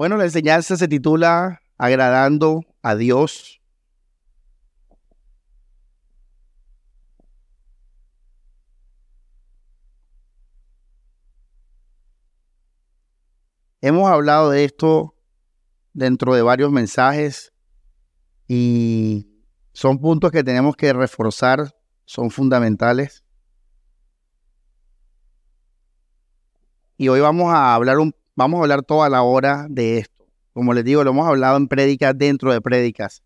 Bueno, la enseñanza se titula Agradando a Dios. Hemos hablado de esto dentro de varios mensajes y son puntos que tenemos que reforzar, son fundamentales. Y hoy vamos a hablar un Vamos a hablar toda la hora de esto. Como les digo, lo hemos hablado en prédicas dentro de prédicas.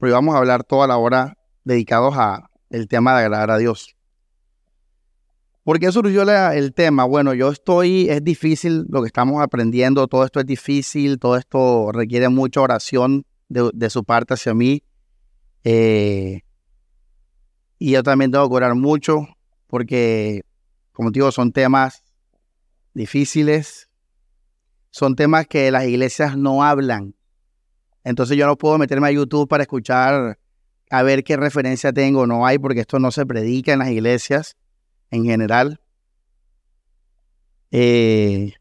Pero vamos a hablar toda la hora dedicados a el tema de agradar a Dios. ¿Por qué surgió el tema? Bueno, yo estoy, es difícil lo que estamos aprendiendo, todo esto es difícil, todo esto requiere mucha oración de, su parte hacia mí. Eh, y yo también tengo que orar mucho porque, como digo, son temas difíciles, son temas que las iglesias no hablan. Entonces yo no puedo meterme a YouTube para escuchar a ver qué referencia tengo no hay, porque esto no se predica en las iglesias en general. Eh,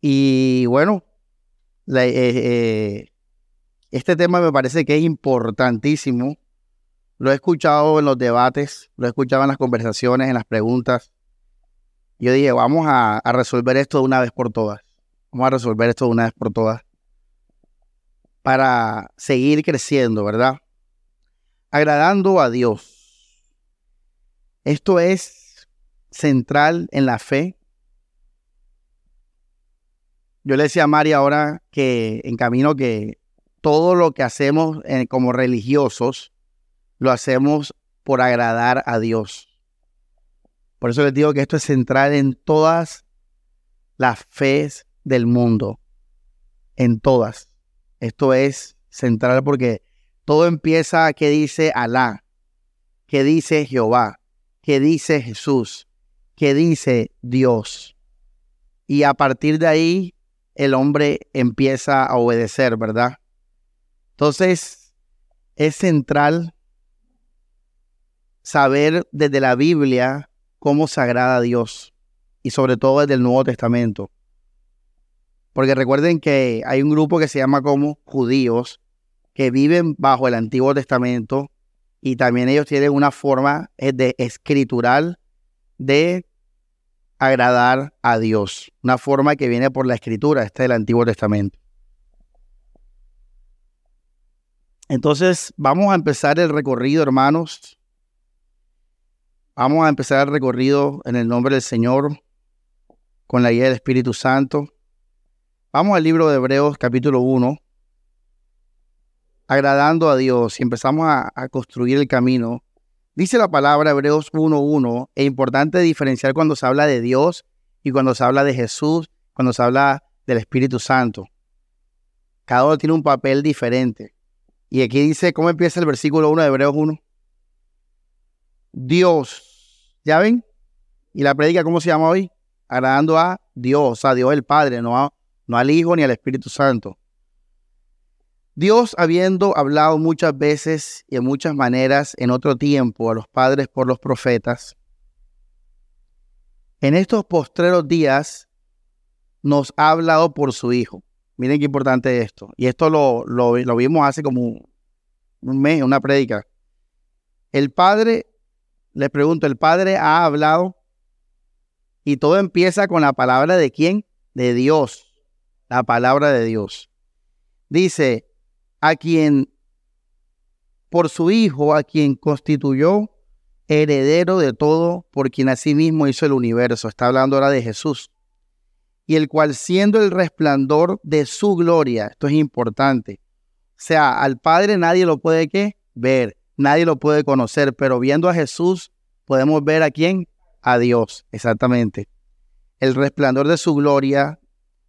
y bueno, eh, eh, este tema me parece que es importantísimo lo he escuchado en los debates, lo he escuchado en las conversaciones, en las preguntas. Yo dije, vamos a, resolver esto de una vez por todas. Vamos a resolver esto de una vez por todas. Para seguir creciendo, ¿verdad? Agradando a Dios. Esto es central en la fe. Yo le decía a Mari ahora que en camino que todo lo que hacemos eh, como religiosos lo hacemos por agradar a Dios. Por eso les digo que esto es central en todas las fes del mundo. En todas. Esto es central porque todo empieza a que dice Alá, que dice Jehová, que dice Jesús, que dice Dios. Y a partir de ahí el hombre empieza a obedecer, ¿verdad? Entonces, es central saber desde la Biblia cómo se agrada a Dios y sobre todo desde el Nuevo Testamento. Porque recuerden que hay un grupo que se llama como judíos que viven bajo el Antiguo Testamento y también ellos tienen una forma de escritural de agradar a Dios, una forma que viene por la escritura, este del Antiguo Testamento. Entonces, vamos a empezar el recorrido, hermanos, Vamos a empezar el recorrido en el nombre del Señor con la guía del Espíritu Santo. Vamos al libro de Hebreos capítulo 1, agradando a Dios y empezamos a, construir el camino. Dice la palabra Hebreos 1.1, es importante diferenciar cuando se habla de Dios y cuando se habla de Jesús, cuando se habla del Espíritu Santo. Cada uno tiene un papel diferente. Y aquí dice, ¿cómo empieza el versículo 1 de Hebreos 1? Dios. ¿Ya ven? Y la predica, ¿cómo se llama hoy? Agradando a Dios, a Dios el Padre, no, no al Hijo ni al Espíritu Santo. Dios, habiendo hablado muchas veces y en muchas maneras en otro tiempo a los padres por los profetas, en estos postreros días nos ha hablado por su Hijo. Miren qué importante es esto. Y esto lo, lo, lo vimos hace como un mes, una prédica. El Padre les pregunto, ¿el Padre ha hablado? Y todo empieza con la palabra de quién? De Dios. La palabra de Dios. Dice, a quien, por su Hijo, a quien constituyó heredero de todo, por quien asimismo hizo el universo. Está hablando ahora de Jesús. Y el cual siendo el resplandor de su gloria, esto es importante. O sea, al Padre nadie lo puede ¿qué? ver nadie lo puede conocer, pero viendo a Jesús podemos ver a quién? A Dios, exactamente. El resplandor de su gloria,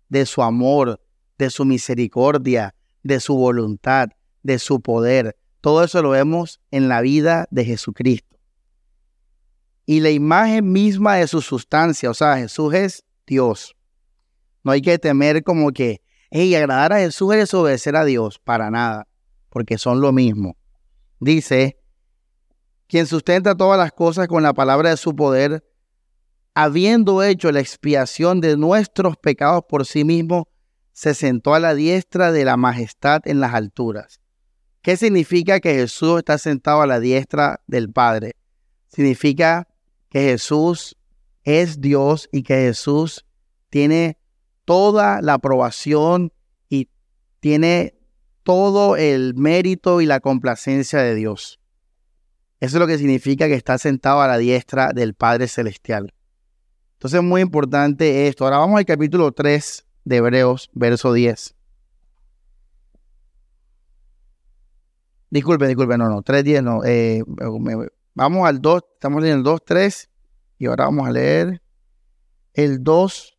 de su amor, de su misericordia, de su voluntad, de su poder. Todo eso lo vemos en la vida de Jesucristo. Y la imagen misma de su sustancia, o sea, Jesús es Dios. No hay que temer como que, hey, agradar a Jesús es obedecer a Dios, para nada, porque son lo mismo dice, quien sustenta todas las cosas con la palabra de su poder, habiendo hecho la expiación de nuestros pecados por sí mismo, se sentó a la diestra de la majestad en las alturas. ¿Qué significa que Jesús está sentado a la diestra del Padre? Significa que Jesús es Dios y que Jesús tiene toda la aprobación y tiene todo el mérito y la complacencia de Dios. Eso es lo que significa que está sentado a la diestra del Padre Celestial. Entonces es muy importante esto. Ahora vamos al capítulo 3 de Hebreos, verso 10. Disculpe, disculpe, no, no, 3, 10, no. Eh, vamos al 2, estamos leyendo el 2, 3 y ahora vamos a leer el 2,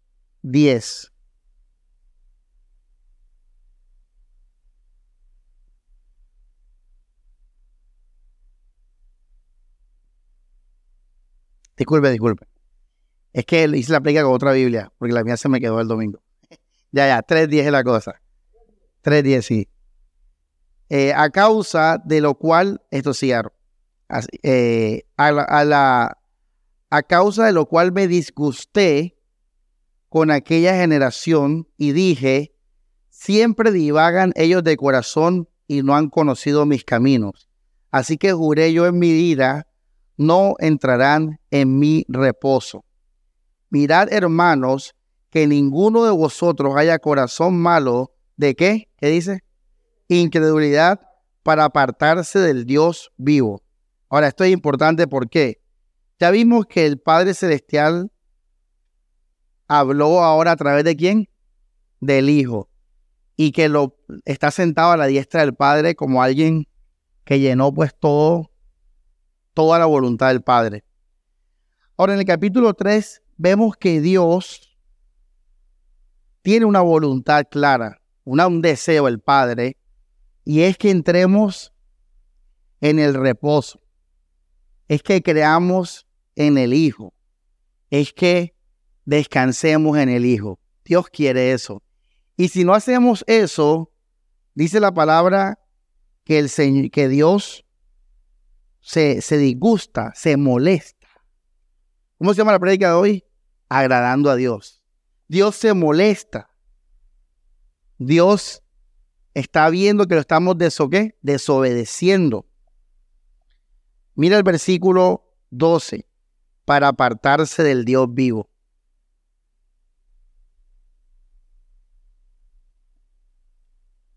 Disculpe, disculpe. Es que hice la plica con otra Biblia, porque la mía se me quedó el domingo. ya, ya, 3.10 es la cosa. 3.10, sí. Eh, a causa de lo cual, esto sí, eh, a, la, a causa de lo cual me disgusté con aquella generación y dije, siempre divagan ellos de corazón y no han conocido mis caminos. Así que juré yo en mi vida, no entrarán en mi reposo. Mirad, hermanos, que ninguno de vosotros haya corazón malo de qué? ¿Qué dice? Incredulidad para apartarse del Dios vivo. Ahora, esto es importante porque ya vimos que el Padre Celestial habló ahora a través de quién? Del Hijo. Y que lo está sentado a la diestra del Padre como alguien que llenó pues todo toda la voluntad del Padre. Ahora, en el capítulo 3 vemos que Dios tiene una voluntad clara, una, un deseo el Padre, y es que entremos en el reposo, es que creamos en el Hijo, es que descansemos en el Hijo. Dios quiere eso. Y si no hacemos eso, dice la palabra que, el Señor, que Dios se, disgusta, se molesta. ¿Cómo se llama la prédica de hoy? Agradando a Dios. Dios se molesta. Dios está viendo que lo estamos desobedeciendo. Mira el versículo 12, para apartarse del Dios vivo.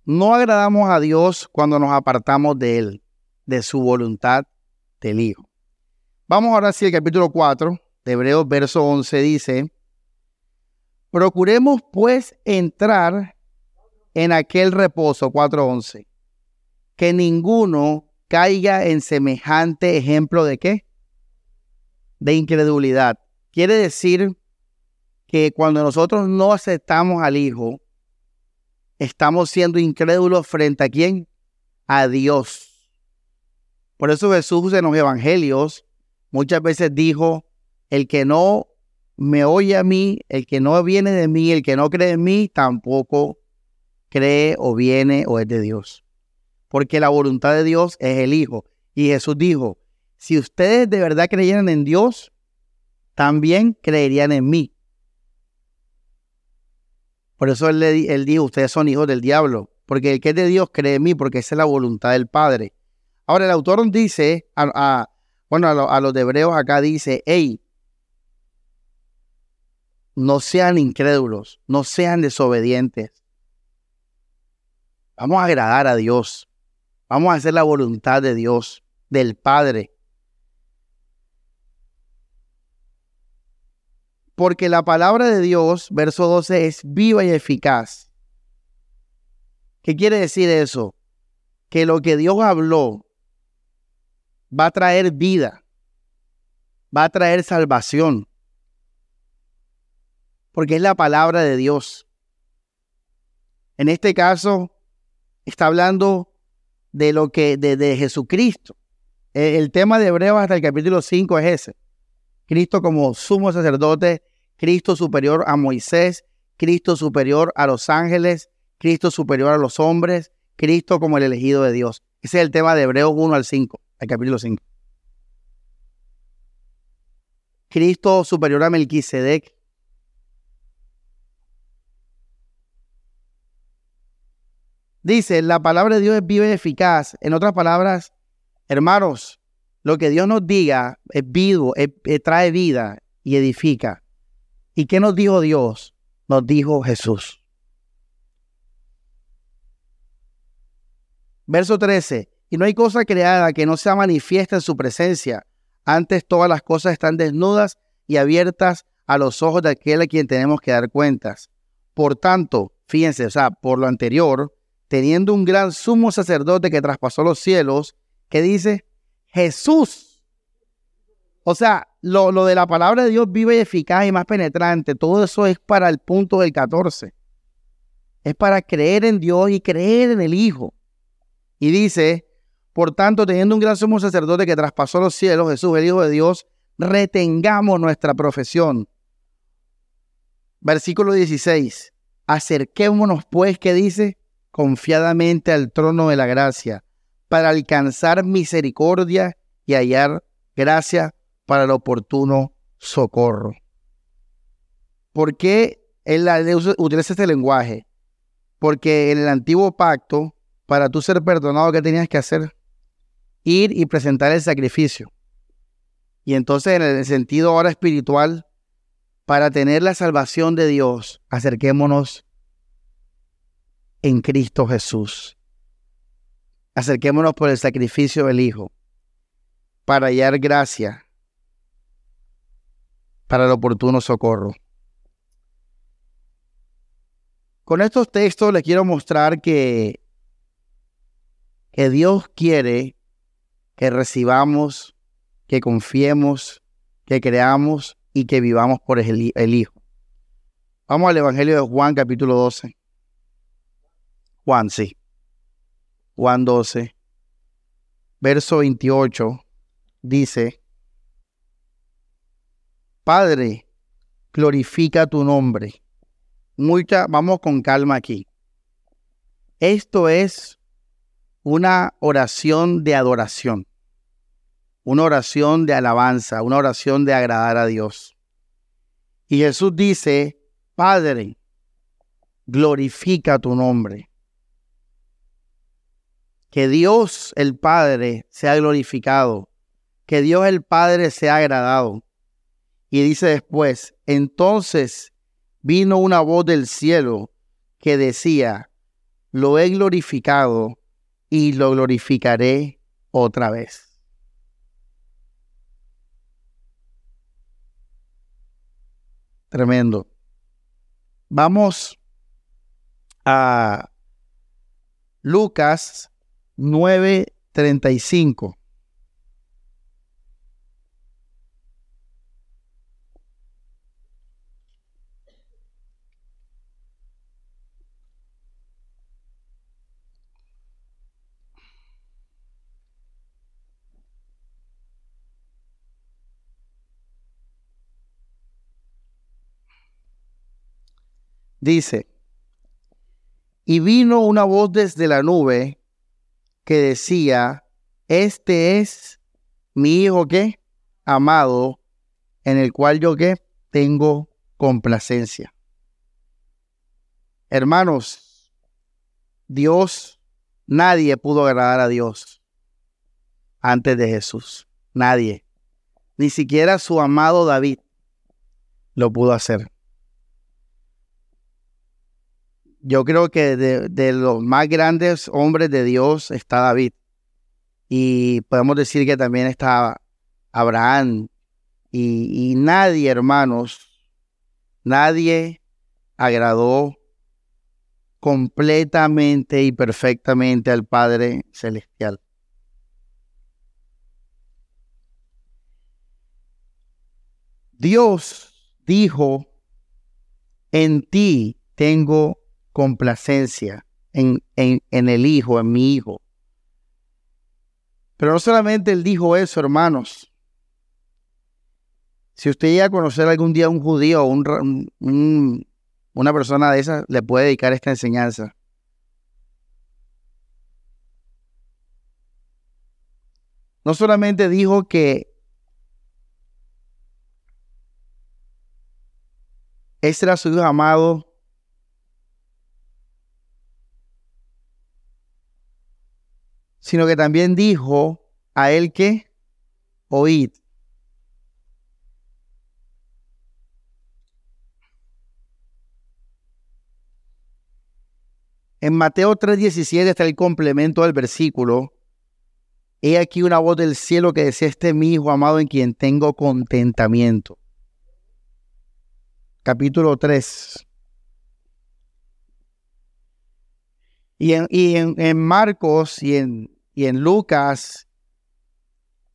No agradamos a Dios cuando nos apartamos de Él, de su voluntad del Hijo. Vamos ahora sí al capítulo 4 de Hebreos, verso 11, dice, procuremos pues entrar en aquel reposo, 4.11, que ninguno caiga en semejante ejemplo de qué? De incredulidad. Quiere decir que cuando nosotros no aceptamos al Hijo, estamos siendo incrédulos frente a quién? A Dios. Por eso Jesús en los evangelios muchas veces dijo, el que no me oye a mí, el que no viene de mí, el que no cree en mí, tampoco cree o viene o es de Dios. Porque la voluntad de Dios es el Hijo. Y Jesús dijo, si ustedes de verdad creyeran en Dios, también creerían en mí. Por eso él, él dijo, ustedes son hijos del diablo, porque el que es de Dios cree en mí, porque esa es la voluntad del Padre. Ahora el autor dice, a, bueno, a, los de hebreos acá dice, hey, no sean incrédulos, no sean desobedientes. Vamos a agradar a Dios. Vamos a hacer la voluntad de Dios, del Padre. Porque la palabra de Dios, verso 12, es viva y eficaz. ¿Qué quiere decir eso? Que lo que Dios habló va a traer vida, va a traer salvación, porque es la palabra de Dios. En este caso, está hablando de lo que, de, Jesucristo. El, el, tema de Hebreos hasta el capítulo 5 es ese. Cristo como sumo sacerdote, Cristo superior a Moisés, Cristo superior a los ángeles, Cristo superior a los hombres, Cristo como el elegido de Dios. Ese es el tema de Hebreos 1 al 5 al capítulo 5. Cristo superior a Melquisedec. Dice, la palabra de Dios es viva y eficaz. En otras palabras, hermanos, lo que Dios nos diga es vivo, trae vida y edifica. ¿Y qué nos dijo Dios? Nos dijo Jesús. Verso 13. Y no hay cosa creada que no sea manifiesta en su presencia. Antes todas las cosas están desnudas y abiertas a los ojos de aquel a quien tenemos que dar cuentas. Por tanto, fíjense, o sea, por lo anterior, teniendo un gran sumo sacerdote que traspasó los cielos, que dice, Jesús. O sea, lo, lo, de la palabra de Dios vive y eficaz y más penetrante, todo eso es para el punto del 14. Es para creer en Dios y creer en el Hijo. Y dice, por tanto, teniendo un gran sumo sacerdote que traspasó los cielos, Jesús, el Hijo de Dios, retengamos nuestra profesión. Versículo 16. Acerquémonos pues, que dice, confiadamente al trono de la gracia, para alcanzar misericordia y hallar gracia para el oportuno socorro. ¿Por qué él utiliza este lenguaje? Porque en el antiguo pacto para tú ser perdonado, ¿qué tenías que hacer? Ir y presentar el sacrificio. Y entonces en el sentido ahora espiritual, para tener la salvación de Dios, acerquémonos en Cristo Jesús. Acerquémonos por el sacrificio del Hijo, para hallar gracia, para el oportuno socorro. Con estos textos les quiero mostrar que que Dios quiere que recibamos, que confiemos, que creamos y que vivamos por el, Hijo. Vamos al Evangelio de Juan capítulo 12. Juan, sí. Juan 12, verso 28, dice, Padre, glorifica tu nombre. Mucha, vamos con calma aquí. Esto es una oración de adoración, una oración de alabanza, una oración de agradar a Dios. Y Jesús dice, Padre, glorifica tu nombre. Que Dios el Padre sea glorificado, que Dios el Padre sea agradado. Y dice después, entonces vino una voz del cielo que decía, lo he glorificado y lo glorificaré otra vez. Tremendo. Vamos a Lucas 9:35. Dice, y vino una voz desde la nube que decía, este es mi hijo que amado, en el cual yo que tengo complacencia. Hermanos, Dios, nadie pudo agradar a Dios antes de Jesús. Nadie. Ni siquiera su amado David lo pudo hacer yo creo que de, los más grandes hombres de Dios está David. Y podemos decir que también está Abraham. Y, nadie, hermanos, nadie agradó completamente y perfectamente al Padre Celestial. Dios dijo, en ti tengo complacencia en, en, en el Hijo, en mi Hijo. Pero no solamente Él dijo eso, hermanos. Si usted llega a conocer algún día a un judío o un, una persona de esa, le puede dedicar esta enseñanza. No solamente dijo que Este era su hijo amado. Sino que también dijo a él que oíd. En Mateo 3:17 está el complemento del versículo. He aquí una voz del cielo que decía, este es mi hijo amado en quien tengo contentamiento. Capítulo 3. Y en, en, Marcos y en, y en Lucas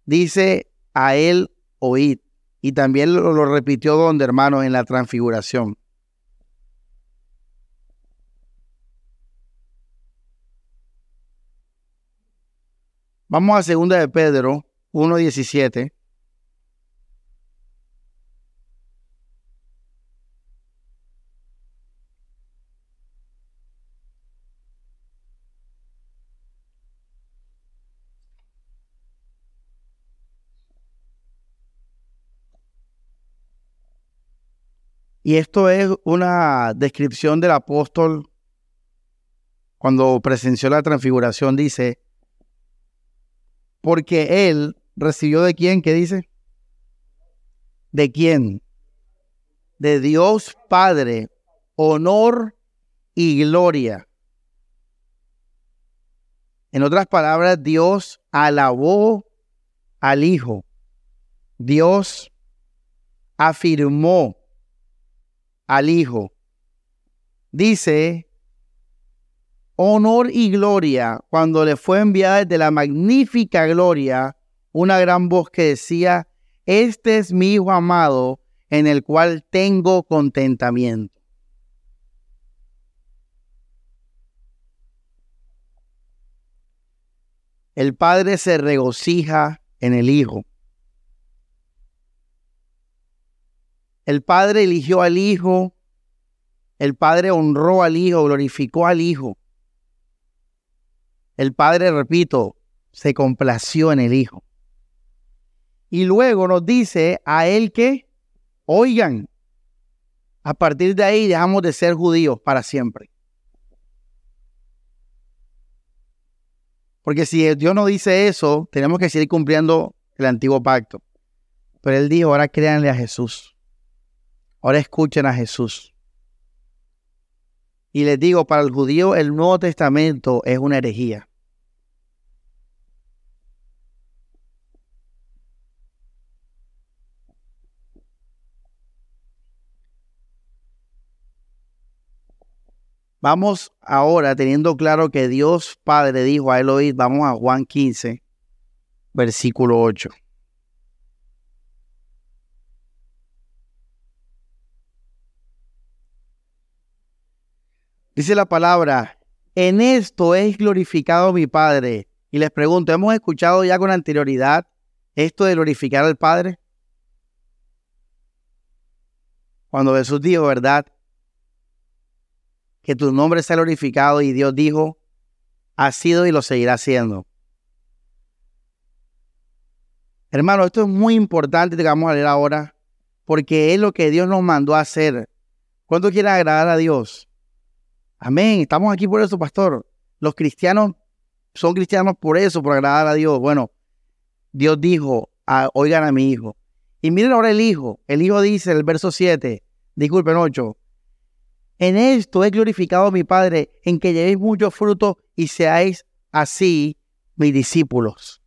dice a él oíd. Y también lo, repitió donde, hermano, en la transfiguración. Vamos a segunda de Pedro 1.17. Y esto es una descripción del apóstol cuando presenció la transfiguración. Dice, porque él recibió de quién, ¿qué dice? ¿De quién? De Dios Padre, honor y gloria. En otras palabras, Dios alabó al Hijo. Dios afirmó al Hijo. Dice honor y gloria cuando le fue enviada de la magnífica gloria una gran voz que decía, este es mi Hijo amado en el cual tengo contentamiento. El Padre se regocija en el Hijo. El Padre eligió al Hijo, el Padre honró al Hijo, glorificó al Hijo. El Padre, repito, se complació en el Hijo. Y luego nos dice a él que, oigan, a partir de ahí dejamos de ser judíos para siempre. Porque si Dios no dice eso, tenemos que seguir cumpliendo el antiguo pacto. Pero Él dijo, ahora créanle a Jesús. Ahora escuchen a Jesús. Y les digo, para el judío el Nuevo Testamento es una herejía. Vamos ahora, teniendo claro que Dios Padre dijo a Eloí, vamos a Juan 15, versículo 8. Dice la palabra, en esto es glorificado mi Padre. Y les pregunto, ¿hemos escuchado ya con anterioridad esto de glorificar al Padre? Cuando Jesús dijo, ¿verdad? Que tu nombre sea glorificado y Dios dijo, ha sido y lo seguirá siendo. Hermano, esto es muy importante que vamos a leer ahora, porque es lo que Dios nos mandó a hacer. ¿Cuánto quiere agradar a Dios? Amén. Estamos aquí por eso, pastor. Los cristianos son cristianos por eso, por agradar a Dios. Bueno, Dios dijo, ah, oigan a mi hijo. Y miren ahora el hijo. El hijo dice en el verso 7, disculpen 8, en esto es glorificado mi Padre, en que llevéis mucho fruto y seáis así mis discípulos.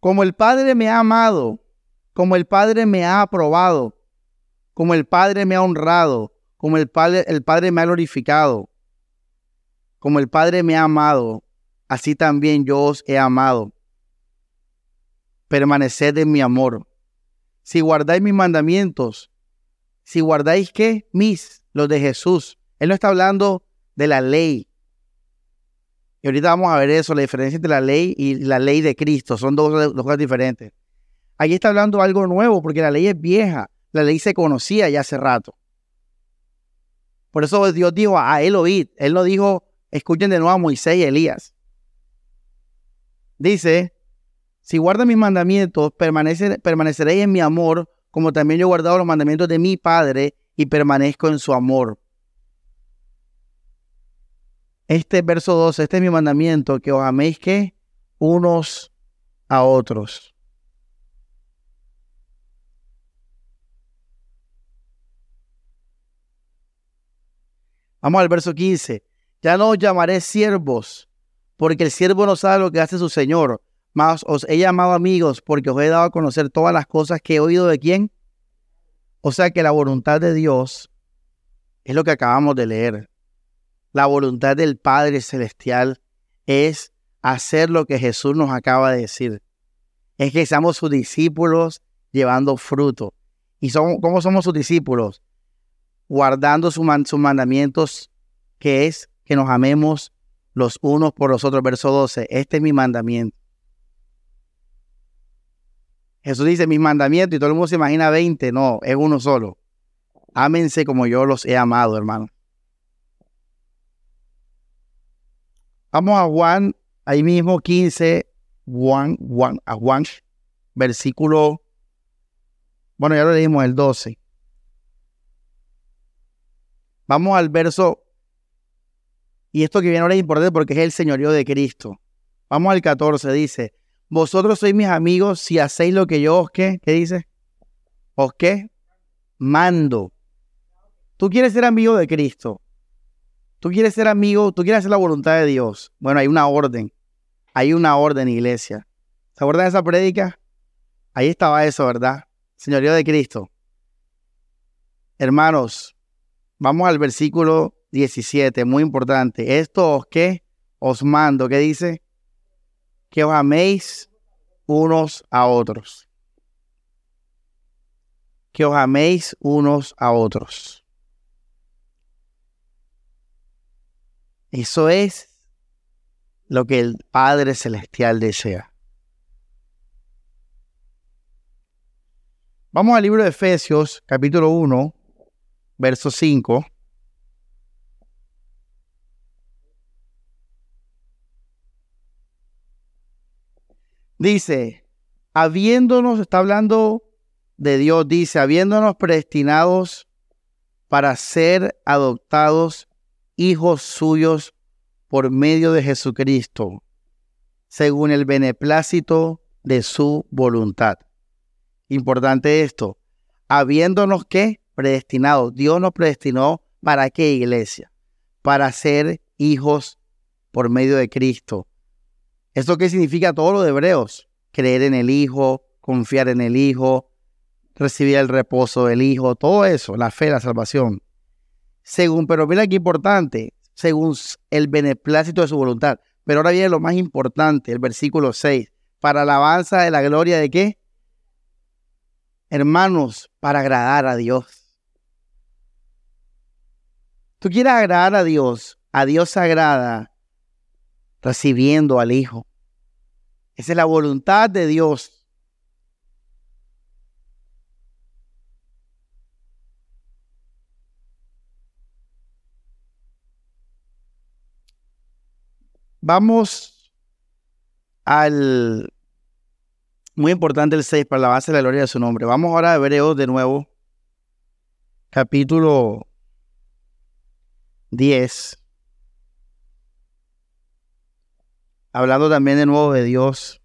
Como el Padre me ha amado, como el Padre me ha aprobado, como el Padre me ha honrado, como el Padre, me ha glorificado, como el Padre me ha amado, así también yo os he amado. Permaneced en mi amor. Si guardáis mis mandamientos, si guardáis qué, mis, los de Jesús. Él no está hablando de la ley. Y ahorita vamos a ver eso, la diferencia entre la ley y la ley de Cristo. Son dos, dos cosas diferentes. Allí está hablando algo nuevo, porque la ley es vieja. La ley se conocía ya hace rato. Por eso Dios dijo a él oíd. Él no dijo, escuchen de nuevo a Moisés y Elías. Dice, si guardan mis mandamientos, permaneceréis en mi amor, como también yo he guardado los mandamientos de mi Padre y permanezco en su amor. Este verso 12, este es mi mandamiento, que os améis que unos a otros. Vamos al verso 15. Ya no os llamaré siervos, porque el siervo no sabe lo que hace su Señor, mas os he llamado amigos, porque os he dado a conocer todas las cosas que he oído de quién. O sea que la voluntad de Dios es lo que acabamos de leer. La voluntad del Padre Celestial es hacer lo que Jesús nos acaba de decir. Es que seamos sus discípulos llevando fruto. ¿Y somos, cómo somos sus discípulos? Guardando sus mandamientos, que es que nos amemos los unos por los otros. Verso 12, este es mi mandamiento. Jesús dice mis mandamientos y todo el mundo se imagina 20. No, es uno solo. Ámense como yo los he amado, hermano. Vamos a Juan, ahí mismo 15, Juan, Juan, a Juan, versículo, bueno, ya lo leímos el 12. Vamos al verso, y esto que viene ahora es importante porque es el señorío de Cristo. Vamos al 14, dice, vosotros sois mis amigos si hacéis lo que yo os, ¿qué? ¿Qué dice? ¿Os qué? Mando. Tú quieres ser amigo de Cristo. Tú quieres ser amigo, tú quieres hacer la voluntad de Dios. Bueno, hay una orden. Hay una orden, iglesia. ¿Se acuerdan de esa prédica? Ahí estaba eso, ¿verdad? Señorío de Cristo. Hermanos, vamos al versículo 17, muy importante. Esto os que os mando, ¿qué dice? Que os améis unos a otros. Que os améis unos a otros. Eso es lo que el Padre Celestial desea. Vamos al libro de Efesios, capítulo 1, verso 5. Dice, habiéndonos, está hablando de Dios, dice, habiéndonos predestinados para ser adoptados hijos suyos por medio de Jesucristo, según el beneplácito de su voluntad. Importante esto, habiéndonos que predestinados, Dios nos predestinó para qué iglesia? Para ser hijos por medio de Cristo. ¿Esto qué significa todo lo de Hebreos? Creer en el Hijo, confiar en el Hijo, recibir el reposo del Hijo, todo eso, la fe, la salvación según, pero mira qué importante, según el beneplácito de su voluntad. Pero ahora viene lo más importante, el versículo 6, para alabanza de la gloria de qué? Hermanos, para agradar a Dios. Tú quieres agradar a Dios, a Dios agrada recibiendo al Hijo. Esa es la voluntad de Dios. Vamos al muy importante el 6 para la base de la gloria de su nombre. Vamos ahora a Hebreos de nuevo, capítulo 10. Hablando también de nuevo de Dios.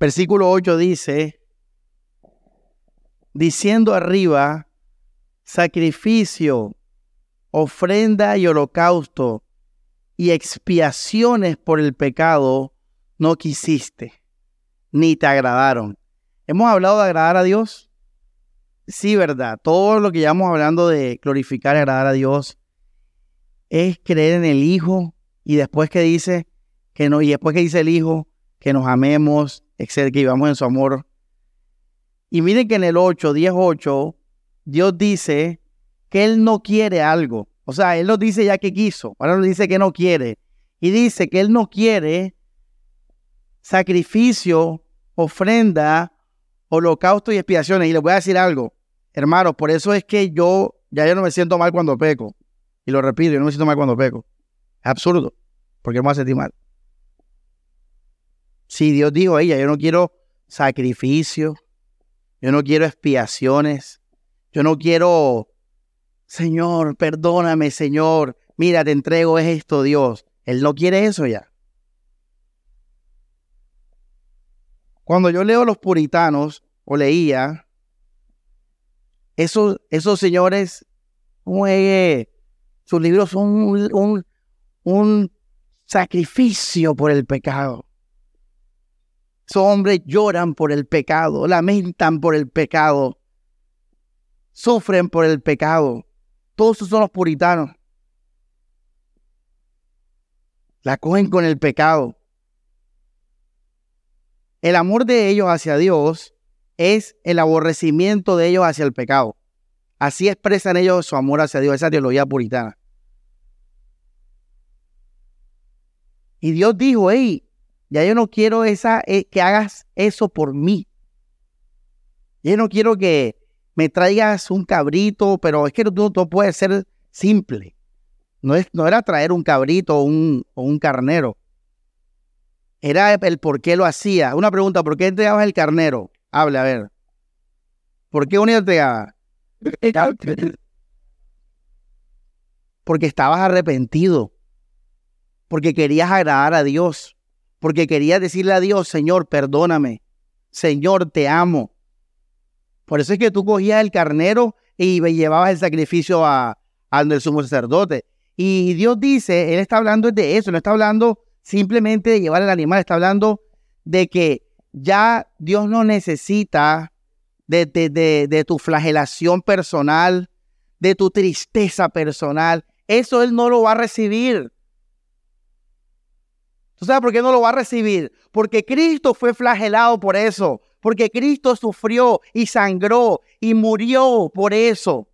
Versículo 8 dice, diciendo arriba, sacrificio, ofrenda y holocausto y expiaciones por el pecado no quisiste, ni te agradaron. ¿Hemos hablado de agradar a Dios? Sí, verdad. Todo lo que llevamos hablando de glorificar y agradar a Dios es creer en el Hijo y después que dice que no, y después que dice el Hijo, que nos amemos, etcétera, que vivamos en su amor. Y miren que en el 8, 10, 8, Dios dice que Él no quiere algo. O sea, Él nos dice ya que quiso, ahora nos dice que no quiere. Y dice que Él no quiere sacrificio, ofrenda, holocausto y expiaciones. Y les voy a decir algo, hermanos, por eso es que yo ya yo no me siento mal cuando peco. Y lo repito, yo no me siento mal cuando peco. Es absurdo, porque me a sentir mal. Si Dios dijo, ella, yo no quiero sacrificio, yo no quiero expiaciones, yo no quiero, Señor, perdóname, Señor, mira, te entrego esto, Dios. Él no quiere eso ya. Cuando yo leo los puritanos o leía, esos, esos señores, sus libros son un, un sacrificio por el pecado. Esos hombres lloran por el pecado, lamentan por el pecado, sufren por el pecado. Todos esos son los puritanos. La cogen con el pecado. El amor de ellos hacia Dios es el aborrecimiento de ellos hacia el pecado. Así expresan ellos su amor hacia Dios, esa teología puritana. Y Dios dijo, hey, ya yo no quiero esa, eh, que hagas eso por mí. Yo no quiero que me traigas un cabrito, pero es que no, no puede ser simple. No, es, no era traer un cabrito o un, o un carnero. Era el por qué lo hacía. Una pregunta, ¿por qué entregabas el carnero? Hable, a ver. ¿Por qué uno entregaba? Porque estabas arrepentido. Porque querías agradar a Dios. Porque querías decirle a Dios, Señor, perdóname. Señor, te amo. Por eso es que tú cogías el carnero y llevabas el sacrificio a, al sumo sacerdote. Y Dios dice, Él está hablando de eso, no está hablando simplemente de llevar el animal, está hablando de que ya Dios no necesita de, de, tu flagelación personal, de tu tristeza personal. Eso Él no lo va a recibir. ¿Tú sabes por qué no lo va a recibir? Porque Cristo fue flagelado por eso. Porque Cristo sufrió y sangró y murió por eso.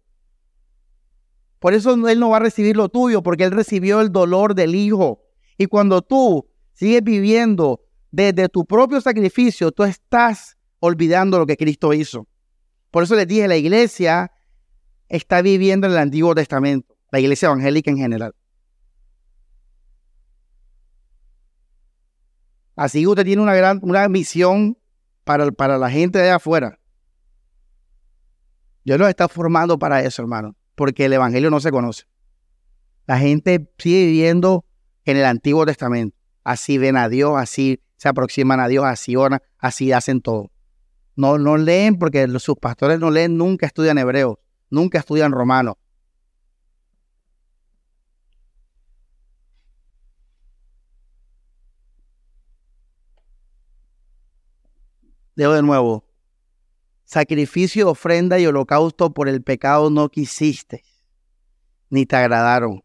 Por eso Él no va a recibir lo tuyo, porque Él recibió el dolor del Hijo. Y cuando tú sigues viviendo desde tu propio sacrificio, tú estás olvidando lo que Cristo hizo. Por eso les dije, la iglesia está viviendo en el Antiguo Testamento, la iglesia evangélica en general. Así que usted tiene una gran una misión para, para la gente de afuera. Dios los está formando para eso, hermano, porque el Evangelio no se conoce. La gente sigue viviendo en el Antiguo Testamento. Así ven a Dios, así se aproximan a Dios, así oran, así hacen todo. No, no leen porque sus pastores no leen, nunca estudian hebreo, nunca estudian romano. Leo de nuevo. Sacrificio, ofrenda y holocausto por el pecado no quisiste, ni te agradaron.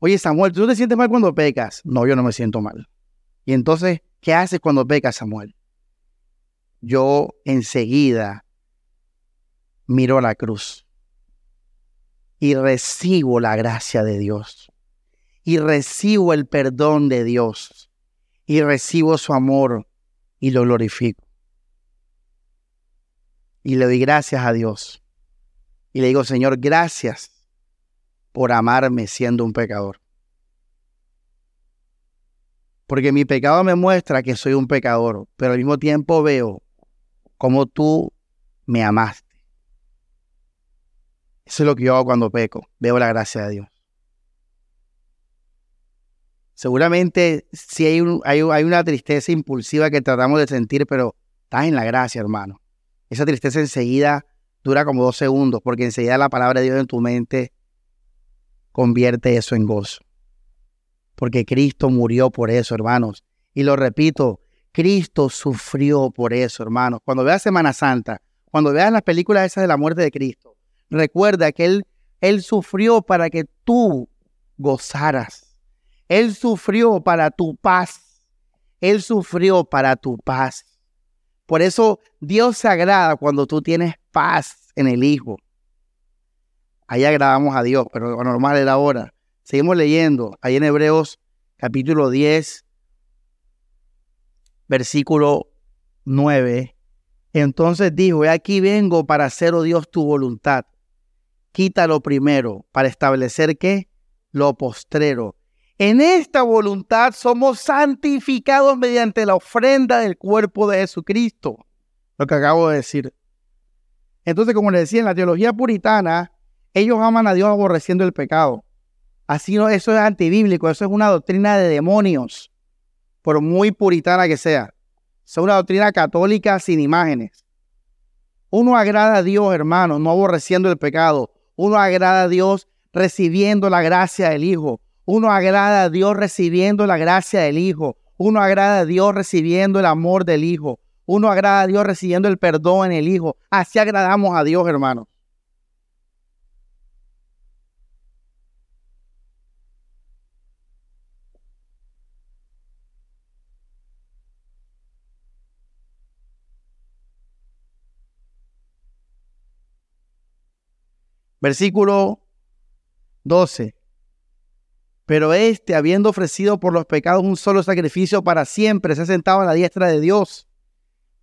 Oye, Samuel, ¿tú te sientes mal cuando pecas? No, yo no me siento mal. Y entonces, ¿qué haces cuando pecas, Samuel? Yo enseguida miro la cruz y recibo la gracia de Dios y recibo el perdón de Dios y recibo su amor y lo glorifico. Y le doy gracias a Dios. Y le digo, Señor, gracias por amarme siendo un pecador. Porque mi pecado me muestra que soy un pecador, pero al mismo tiempo veo cómo tú me amaste. Eso es lo que yo hago cuando peco. Veo la gracia de Dios. Seguramente sí hay, hay, una tristeza impulsiva que tratamos de sentir, pero estás en la gracia, hermano. Esa tristeza enseguida dura como dos segundos, porque enseguida la palabra de Dios en tu mente convierte eso en gozo. Porque Cristo murió por eso, hermanos. Y lo repito, Cristo sufrió por eso, hermanos. Cuando veas Semana Santa, cuando veas las películas esas de la muerte de Cristo, recuerda que él sufrió para que tú gozaras él sufrió para tu paz. Él sufrió para tu paz. Por eso Dios se agrada cuando tú tienes paz en el Hijo. Ahí agradamos a Dios, pero lo normal era ahora. Seguimos leyendo. Ahí en Hebreos capítulo 10, versículo 9. Entonces dijo, he aquí vengo para hacer, oh Dios, tu voluntad. quita lo primero para establecer qué? Lo postrero. En esta voluntad somos santificados mediante la ofrenda del cuerpo de Jesucristo. Lo que acabo de decir. Entonces, como les decía, en la teología puritana, ellos aman a Dios aborreciendo el pecado. Así no, eso es antibíblico, eso es una doctrina de demonios, por muy puritana que sea. Es una doctrina católica sin imágenes. Uno agrada a Dios, hermano, no aborreciendo el pecado. Uno agrada a Dios recibiendo la gracia del Hijo. Uno agrada a Dios recibiendo la gracia del Hijo. Uno agrada a Dios recibiendo el amor del Hijo. Uno agrada a Dios recibiendo el perdón en el Hijo. Así agradamos a Dios, hermano. Versículo 12. Pero este, habiendo ofrecido por los pecados un solo sacrificio para siempre, se ha sentado a la diestra de Dios.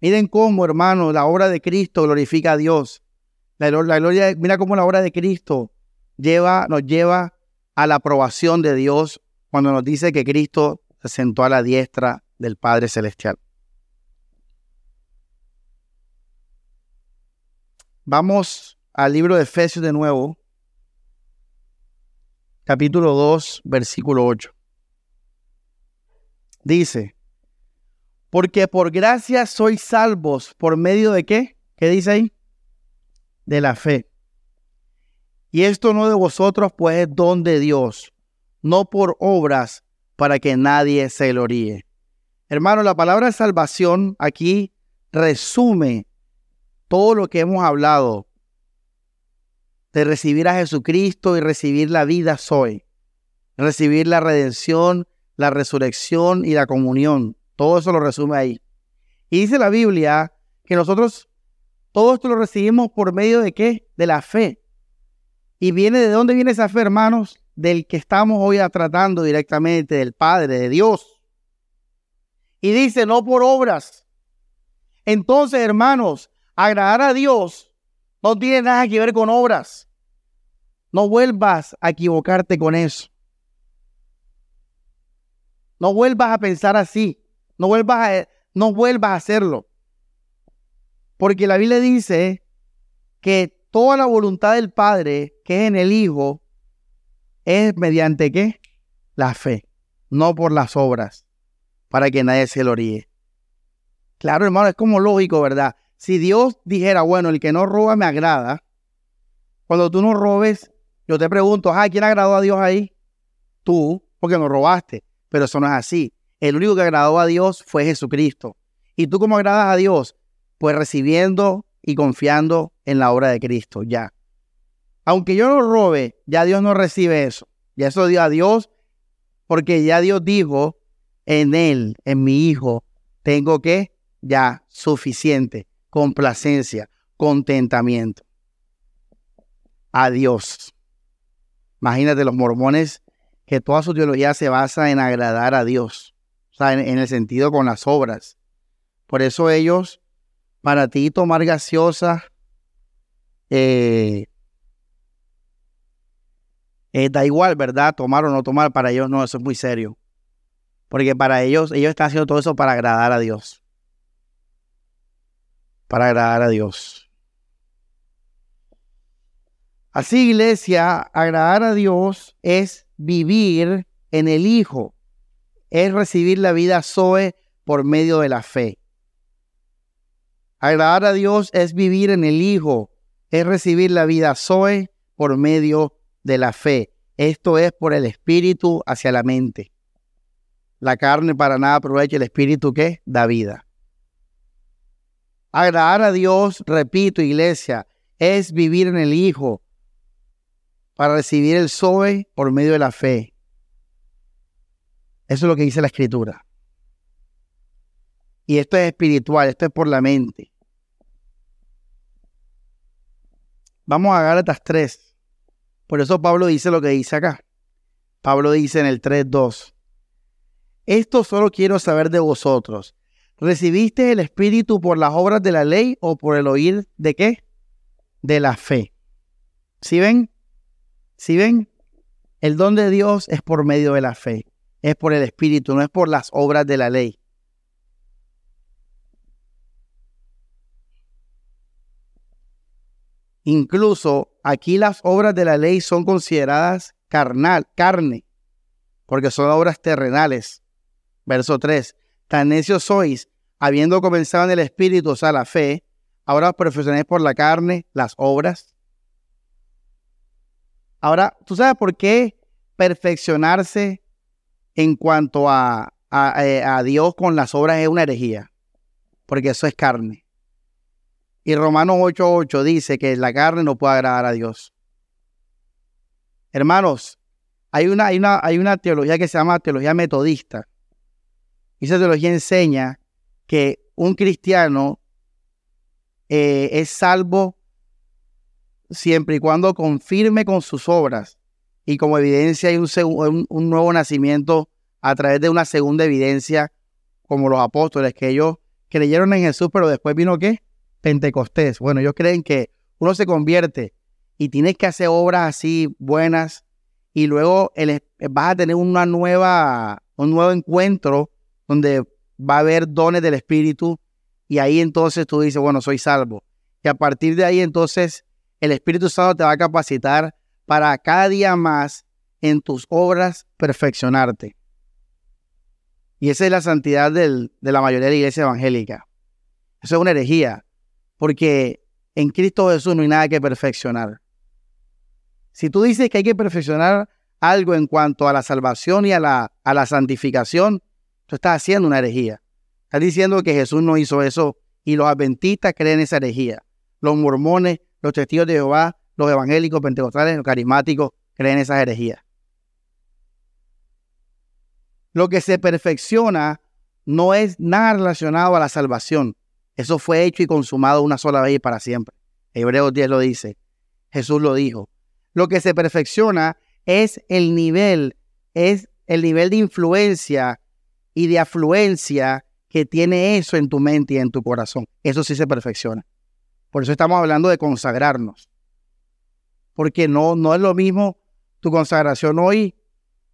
Miren cómo, hermano, la obra de Cristo glorifica a Dios. La, gloria, mira cómo la obra de Cristo lleva, nos lleva a la aprobación de Dios cuando nos dice que Cristo se sentó a la diestra del Padre Celestial. Vamos al libro de Efesios de nuevo, capítulo 2, versículo 8. Dice, porque por gracia sois salvos por medio de qué? ¿Qué dice ahí? De la fe. Y esto no de vosotros, pues es don de Dios, no por obras para que nadie se gloríe. Hermano, la palabra salvación aquí resume todo lo que hemos hablado de recibir a Jesucristo y recibir la vida soy. Recibir la redención, la resurrección y la comunión. Todo eso lo resume ahí. Y dice la Biblia que nosotros todo esto lo recibimos por medio de qué? De la fe. ¿Y viene de dónde viene esa fe, hermanos? Del que estamos hoy tratando directamente, del Padre, de Dios. Y dice, no por obras. Entonces, hermanos, agradar a Dios no tiene nada que ver con obras. No vuelvas a equivocarte con eso. No vuelvas a pensar así. No vuelvas a, no vuelvas a hacerlo. Porque la Biblia dice que toda la voluntad del Padre que es en el Hijo es mediante qué? La fe, no por las obras, para que nadie se lo ríe. Claro, hermano, es como lógico, ¿verdad? Si Dios dijera, bueno, el que no roba me agrada, cuando tú no robes, yo te pregunto, ah, ¿quién agradó a Dios ahí? Tú, porque no robaste. Pero eso no es así. El único que agradó a Dios fue Jesucristo. ¿Y tú cómo agradas a Dios? Pues recibiendo y confiando en la obra de Cristo, ya. Aunque yo no robe, ya Dios no recibe eso. Ya eso dio a Dios, porque ya Dios dijo, en Él, en mi Hijo, tengo que ya suficiente complacencia, contentamiento. Adiós. Imagínate los mormones que toda su teología se basa en agradar a Dios, o sea, en, el sentido con las obras. Por eso ellos, para ti tomar gaseosa, eh, eh, da igual, ¿verdad? Tomar o no tomar, para ellos no, eso es muy serio. Porque para ellos, ellos están haciendo todo eso para agradar a Dios para agradar a Dios. Así, iglesia, agradar a Dios es vivir en el Hijo, es recibir la vida Zoe por medio de la fe. Agradar a Dios es vivir en el Hijo, es recibir la vida Zoe por medio de la fe. Esto es por el Espíritu hacia la mente. La carne para nada aprovecha el Espíritu que da vida. Agradar a Dios, repito, iglesia, es vivir en el Hijo para recibir el Zoe por medio de la fe. Eso es lo que dice la Escritura. Y esto es espiritual, esto es por la mente. Vamos a Gálatas 3. Por eso Pablo dice lo que dice acá. Pablo dice en el 3.2. Esto solo quiero saber de vosotros. ¿Recibiste el Espíritu por las obras de la ley o por el oír de qué? De la fe. ¿Sí ven? ¿Sí ven? El don de Dios es por medio de la fe, es por el Espíritu, no es por las obras de la ley. Incluso aquí las obras de la ley son consideradas carnal, carne, porque son obras terrenales. Verso 3. Tan necios sois, habiendo comenzado en el Espíritu, o sea, la fe, ahora perfeccionéis por la carne las obras. Ahora, ¿tú sabes por qué perfeccionarse en cuanto a, a, eh, a Dios con las obras es una herejía? Porque eso es carne. Y Romanos 8:8 dice que la carne no puede agradar a Dios. Hermanos, hay una, hay, una, hay una teología que se llama teología metodista. Y esa teología enseña que un cristiano eh, es salvo siempre y cuando confirme con sus obras y como evidencia hay un, nuevo nacimiento a través de una segunda evidencia, como los apóstoles, que ellos creyeron en Jesús, pero después vino qué? Pentecostés. Bueno, ellos creen que uno se convierte y tienes que hacer obras así buenas y luego vas a tener una nueva, un nuevo encuentro donde va a haber dones del Espíritu y ahí entonces tú dices, bueno, soy salvo. Y a partir de ahí entonces el Espíritu Santo te va a capacitar para cada día más en tus obras perfeccionarte. Y esa es la santidad de la mayoría de la iglesia evangélica. Eso es una herejía porque en Cristo Jesús no hay nada que perfeccionar. Si tú dices que hay que perfeccionar algo en cuanto a la salvación y a la, a la santificación, tú estás haciendo una herejía. Estás diciendo que Jesús no hizo eso y los adventistas creen esa herejía. Los mormones, los testigos de Jehová, los evangélicos, pentecostales, los carismáticos creen esa herejía. Lo que se perfecciona no es nada relacionado a la salvación. Eso fue hecho y consumado una sola vez y para siempre. Hebreos 10 lo dice. Jesús lo dijo. Lo que se perfecciona es el nivel, es el nivel de influencia y de afluencia que tiene eso en tu mente y en tu corazón. Eso sí se perfecciona. Por eso estamos hablando de consagrarnos. Porque no, no es lo mismo tu consagración hoy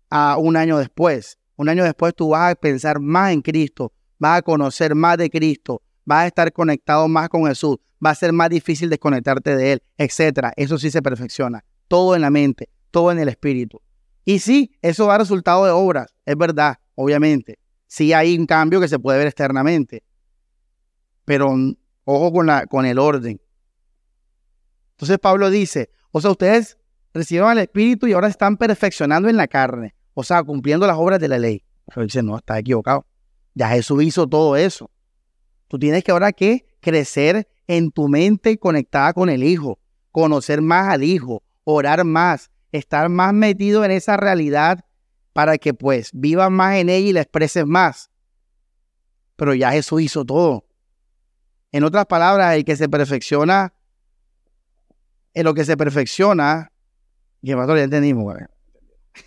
a un año después. Un año después tú vas a pensar más en Cristo, vas a conocer más de Cristo, vas a estar conectado más con Jesús, va a ser más difícil desconectarte de Él, etc. Eso sí se perfecciona. Todo en la mente, todo en el espíritu. Y sí, eso da resultado de obras, es verdad, obviamente. Sí hay un cambio que se puede ver externamente. Pero ojo con, la, con el orden. Entonces Pablo dice, o sea, ustedes recibieron al Espíritu y ahora están perfeccionando en la carne, o sea, cumpliendo las obras de la ley. Pero dice, no, está equivocado. Ya Jesús hizo todo eso. Tú tienes que ahora que crecer en tu mente conectada con el Hijo, conocer más al Hijo, orar más, estar más metido en esa realidad para que pues vivas más en ella y la expreses más. Pero ya Jesús hizo todo. En otras palabras, el que se perfecciona, en lo que se perfecciona, pastor, ya entendimos,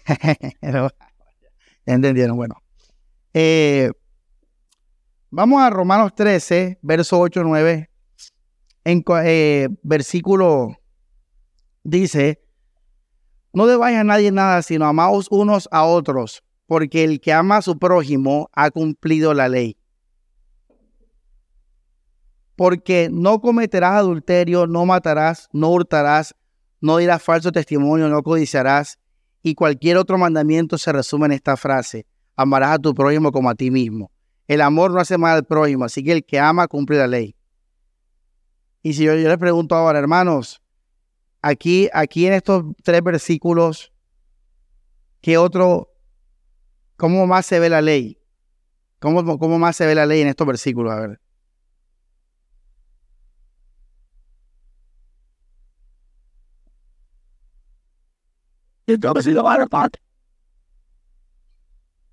ya entendieron, bueno. Eh, Vamos a Romanos 13, verso 8, 9. En eh, versículo dice, no debáis a nadie nada, sino amaos unos a otros, porque el que ama a su prójimo ha cumplido la ley. Porque no cometerás adulterio, no matarás, no hurtarás, no dirás falso testimonio, no codiciarás, y cualquier otro mandamiento se resume en esta frase, amarás a tu prójimo como a ti mismo. El amor no hace mal al prójimo, así que el que ama cumple la ley. Y si yo, yo les pregunto ahora, hermanos, aquí, aquí en estos tres versículos, ¿qué otro, cómo más se ve la ley? ¿Cómo, cómo más se ve la ley en estos versículos? A ver.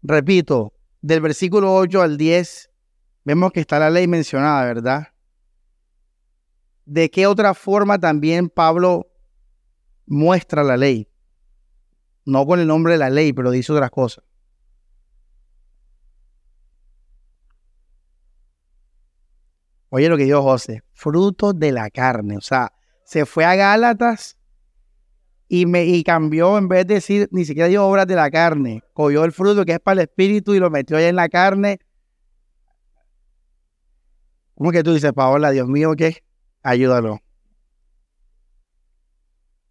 Repito, del versículo 8 al 10, vemos que está la ley mencionada, ¿verdad? ¿De qué otra forma también Pablo muestra la ley? No con el nombre de la ley, pero dice otras cosas. Oye lo que dijo José, fruto de la carne. O sea, se fue a Gálatas y, me, y cambió, en vez de decir, ni siquiera dio obras de la carne, cogió el fruto que es para el espíritu y lo metió ahí en la carne. ¿Cómo que tú dices, Paola, Dios mío, qué? Ayúdalo.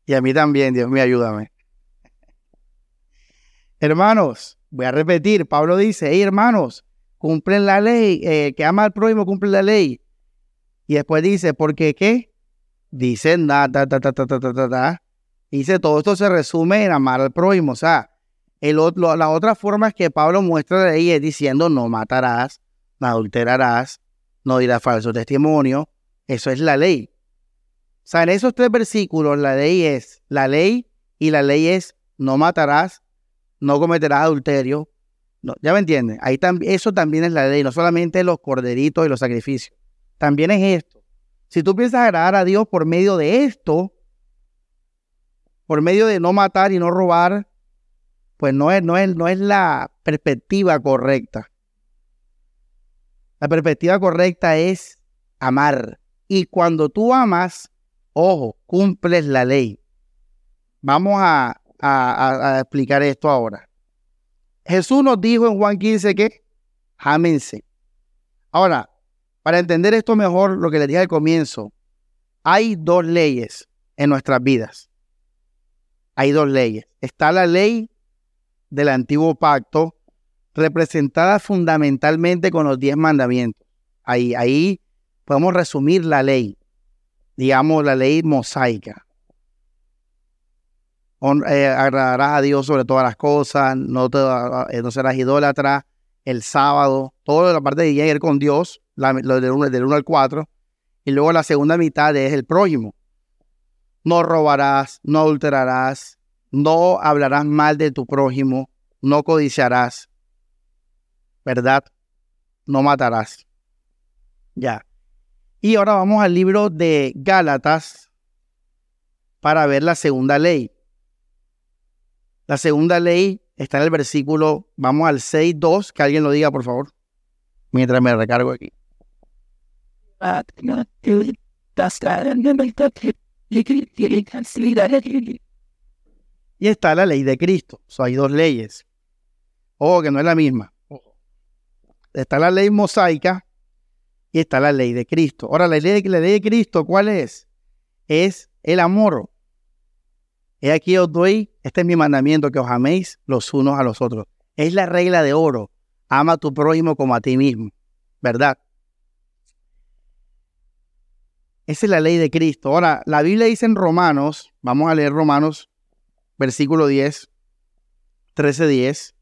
Y a mí también, Dios mío, ayúdame. Hermanos, voy a repetir, Pablo dice, hey hermanos, cumplen la ley, eh, que ama al prójimo cumple la ley. Y después dice, ¿por qué qué? Dice, nada, ta, ta, ta, ta, ta, ta, Dice, todo esto se resume en amar al prójimo. O sea, el, la otra forma es que Pablo muestra la ley es diciendo, no matarás, no adulterarás, no dirás falso testimonio. Eso es la ley. O sea, en esos tres versículos la ley es la ley y la ley es no matarás, no cometerás adulterio. ¿Ya me entienden? Ahí también, eso también es la ley, no solamente los corderitos y los sacrificios. También es esto. Si tú piensas agradar a Dios por medio de esto, por medio de no matar y no robar, pues no es, no es, no es la perspectiva correcta. La perspectiva correcta es amar. Y cuando tú amas, ojo, cumples la ley. Vamos a, explicar esto ahora. Jesús nos dijo en Juan 15 que ámense. Ahora, para entender esto mejor, lo que les dije al comienzo, hay dos leyes en nuestras vidas. Hay dos leyes. Está la ley del antiguo pacto, representada fundamentalmente con los diez mandamientos. Ahí, ahí podemos resumir la ley, digamos la ley mosaica. Eh, agradarás a Dios sobre todas las cosas, no, te, eh, no serás idólatra, el sábado, toda la parte de ir con Dios, lo del 1 al 4, y luego la segunda mitad es el prójimo. No robarás, no adulterarás, no hablarás mal de tu prójimo, no codiciarás, ¿verdad? No matarás. Ya. Y ahora vamos al libro de Gálatas para ver la segunda ley. La segunda ley está en el versículo, vamos al 6.2, que alguien lo diga, por favor, mientras me recargo aquí. Y está la ley de Cristo. O hay dos leyes. Ojo, que no es la misma. Está la ley mosaica y está la ley de Cristo. Ahora, la ley de, la ley de Cristo, ¿cuál es? Es el amor. He aquí os doy, este es mi mandamiento, que os améis los unos a los otros. Es la regla de oro. Ama a tu prójimo como a ti mismo. ¿Verdad? Esa es la ley de Cristo. Ahora, la Biblia dice en Romanos, vamos a leer Romanos, versículo 10, 13, 10.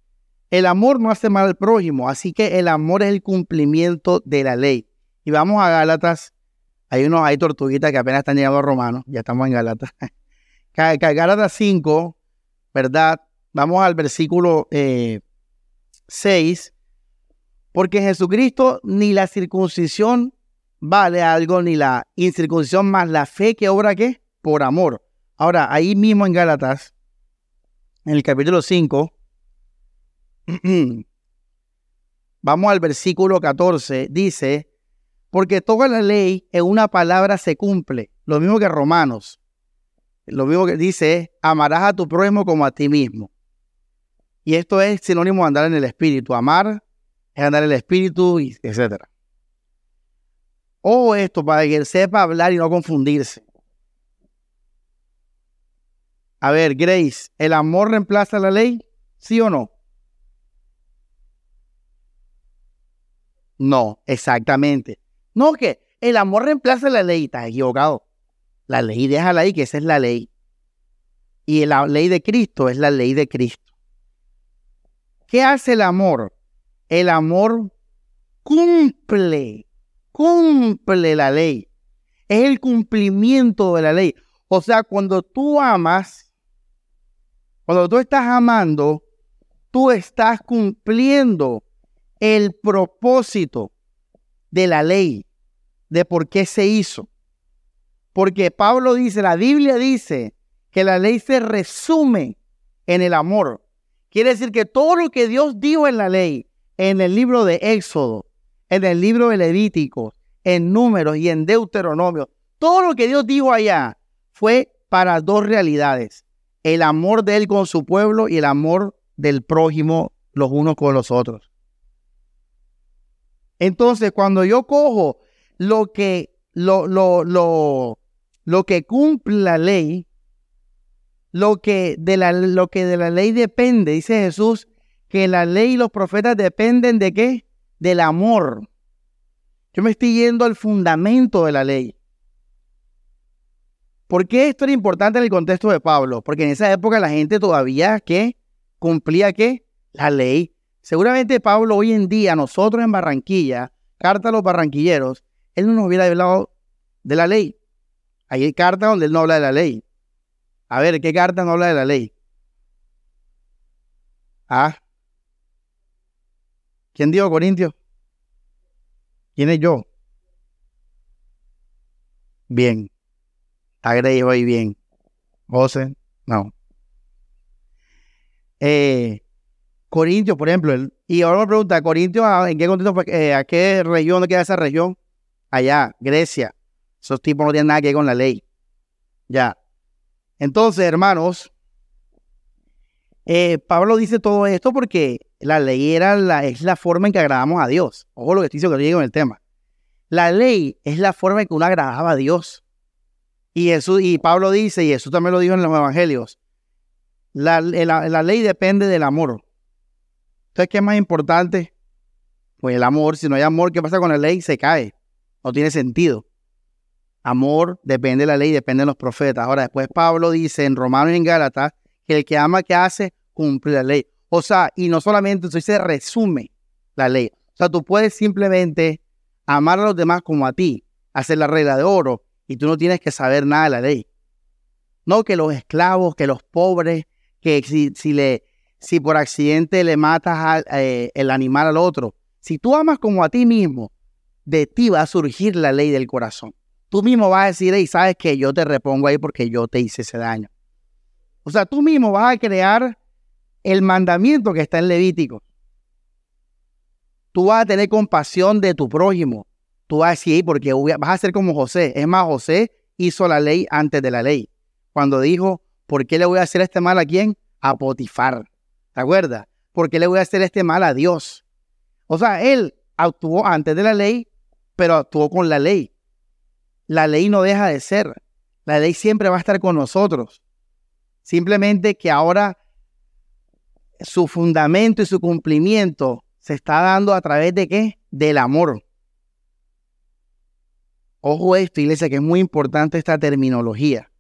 El amor no hace mal al prójimo, así que el amor es el cumplimiento de la ley. Y vamos a Gálatas. Hay unos, hay tortuguitas que apenas están llegando a Romanos, ya estamos en Gálatas. Gálatas 5, ¿verdad? Vamos al versículo 6. Eh, Porque Jesucristo ni la circuncisión vale algo ni la incircuncisión más la fe que obra qué? Por amor. Ahora, ahí mismo en Gálatas, en el capítulo 5, vamos al versículo 14, dice, porque toda la ley en una palabra se cumple, lo mismo que Romanos. Lo mismo que dice amarás a tu prójimo como a ti mismo. Y esto es sinónimo de andar en el espíritu. Amar es andar en el espíritu, etcétera. O esto para que él sepa hablar y no confundirse. A ver, Grace, ¿el amor reemplaza la ley? ¿Sí o no? No, exactamente. No, que el amor reemplaza la ley. Estás equivocado. La ley déjala ahí, que esa es la ley. Y la ley de Cristo es la ley de Cristo. ¿Qué hace el amor? El amor cumple cumple la ley. Es el cumplimiento de la ley. O sea, cuando tú amas, cuando tú estás amando, tú estás cumpliendo el propósito de la ley, de por qué se hizo. Porque Pablo dice, la Biblia dice que la ley se resume en el amor. Quiere decir que todo lo que Dios dijo en la ley, en el libro de Éxodo, en el libro de Levítico, en Números y en Deuteronomio, todo lo que Dios dijo allá fue para dos realidades. el amor de Él con su pueblo y el amor del prójimo los unos con los otros. Entonces, cuando yo cojo lo que, lo, lo, lo, lo que cumple la ley, lo que, de la, lo que de la ley depende, dice Jesús, que la ley y los profetas dependen de qué? Del amor. Yo me estoy yendo al fundamento de la ley. ¿Por qué esto era importante en el contexto de Pablo? Porque en esa época la gente todavía que cumplía qué? La ley. Seguramente Pablo hoy en día, nosotros en Barranquilla, carta a los barranquilleros, él no nos hubiera hablado de la ley. Hay carta donde él no habla de la ley. A ver, ¿qué carta no habla de la ley? Ah. ¿Quién dijo Corintio? ¿Quién es yo? Bien. Agrego ahí bien. José, no. Eh, Corintio, por ejemplo, y ahora me pregunta, ¿Corintio en qué contexto, eh, a qué región queda esa región? Allá, Grecia. Esos tipos no tienen nada que ver con la ley. Ya. Entonces, hermanos, eh, Pablo dice todo esto porque la ley era la, es la forma en que agradamos a Dios. Ojo lo que estoy diciendo que en el tema. La ley es la forma en que uno agradaba a Dios. Y, Jesús, y Pablo dice, y Jesús también lo dijo en los evangelios, la, la ley depende del amor. Entonces, ¿qué es más importante? Pues el amor. Si no hay amor, ¿qué pasa con la ley? Se cae. No tiene sentido. Amor depende de la ley, depende de los profetas. Ahora, después Pablo dice en Romanos y en Gálatas que el que ama, que hace? Cumple la ley. O sea, y no solamente eso, se resume la ley. O sea, tú puedes simplemente amar a los demás como a ti, hacer la regla de oro, y tú no tienes que saber nada de la ley. No que los esclavos, que los pobres, que si, si, le, si por accidente le matas eh, el animal al otro, si tú amas como a ti mismo, de ti va a surgir la ley del corazón tú mismo vas a decir, y sabes que yo te repongo ahí porque yo te hice ese daño. O sea, tú mismo vas a crear el mandamiento que está en Levítico. Tú vas a tener compasión de tu prójimo. Tú vas a decir, porque vas a ser como José. Es más, José hizo la ley antes de la ley. Cuando dijo, ¿por qué le voy a hacer este mal a quién? A Potifar. ¿Te acuerdas? ¿Por qué le voy a hacer este mal a Dios? O sea, él actuó antes de la ley, pero actuó con la ley la ley no deja de ser. La ley siempre va a estar con nosotros. Simplemente que ahora su fundamento y su cumplimiento se está dando a través de qué? Del amor. Ojo esto, iglesia, que es muy importante esta terminología.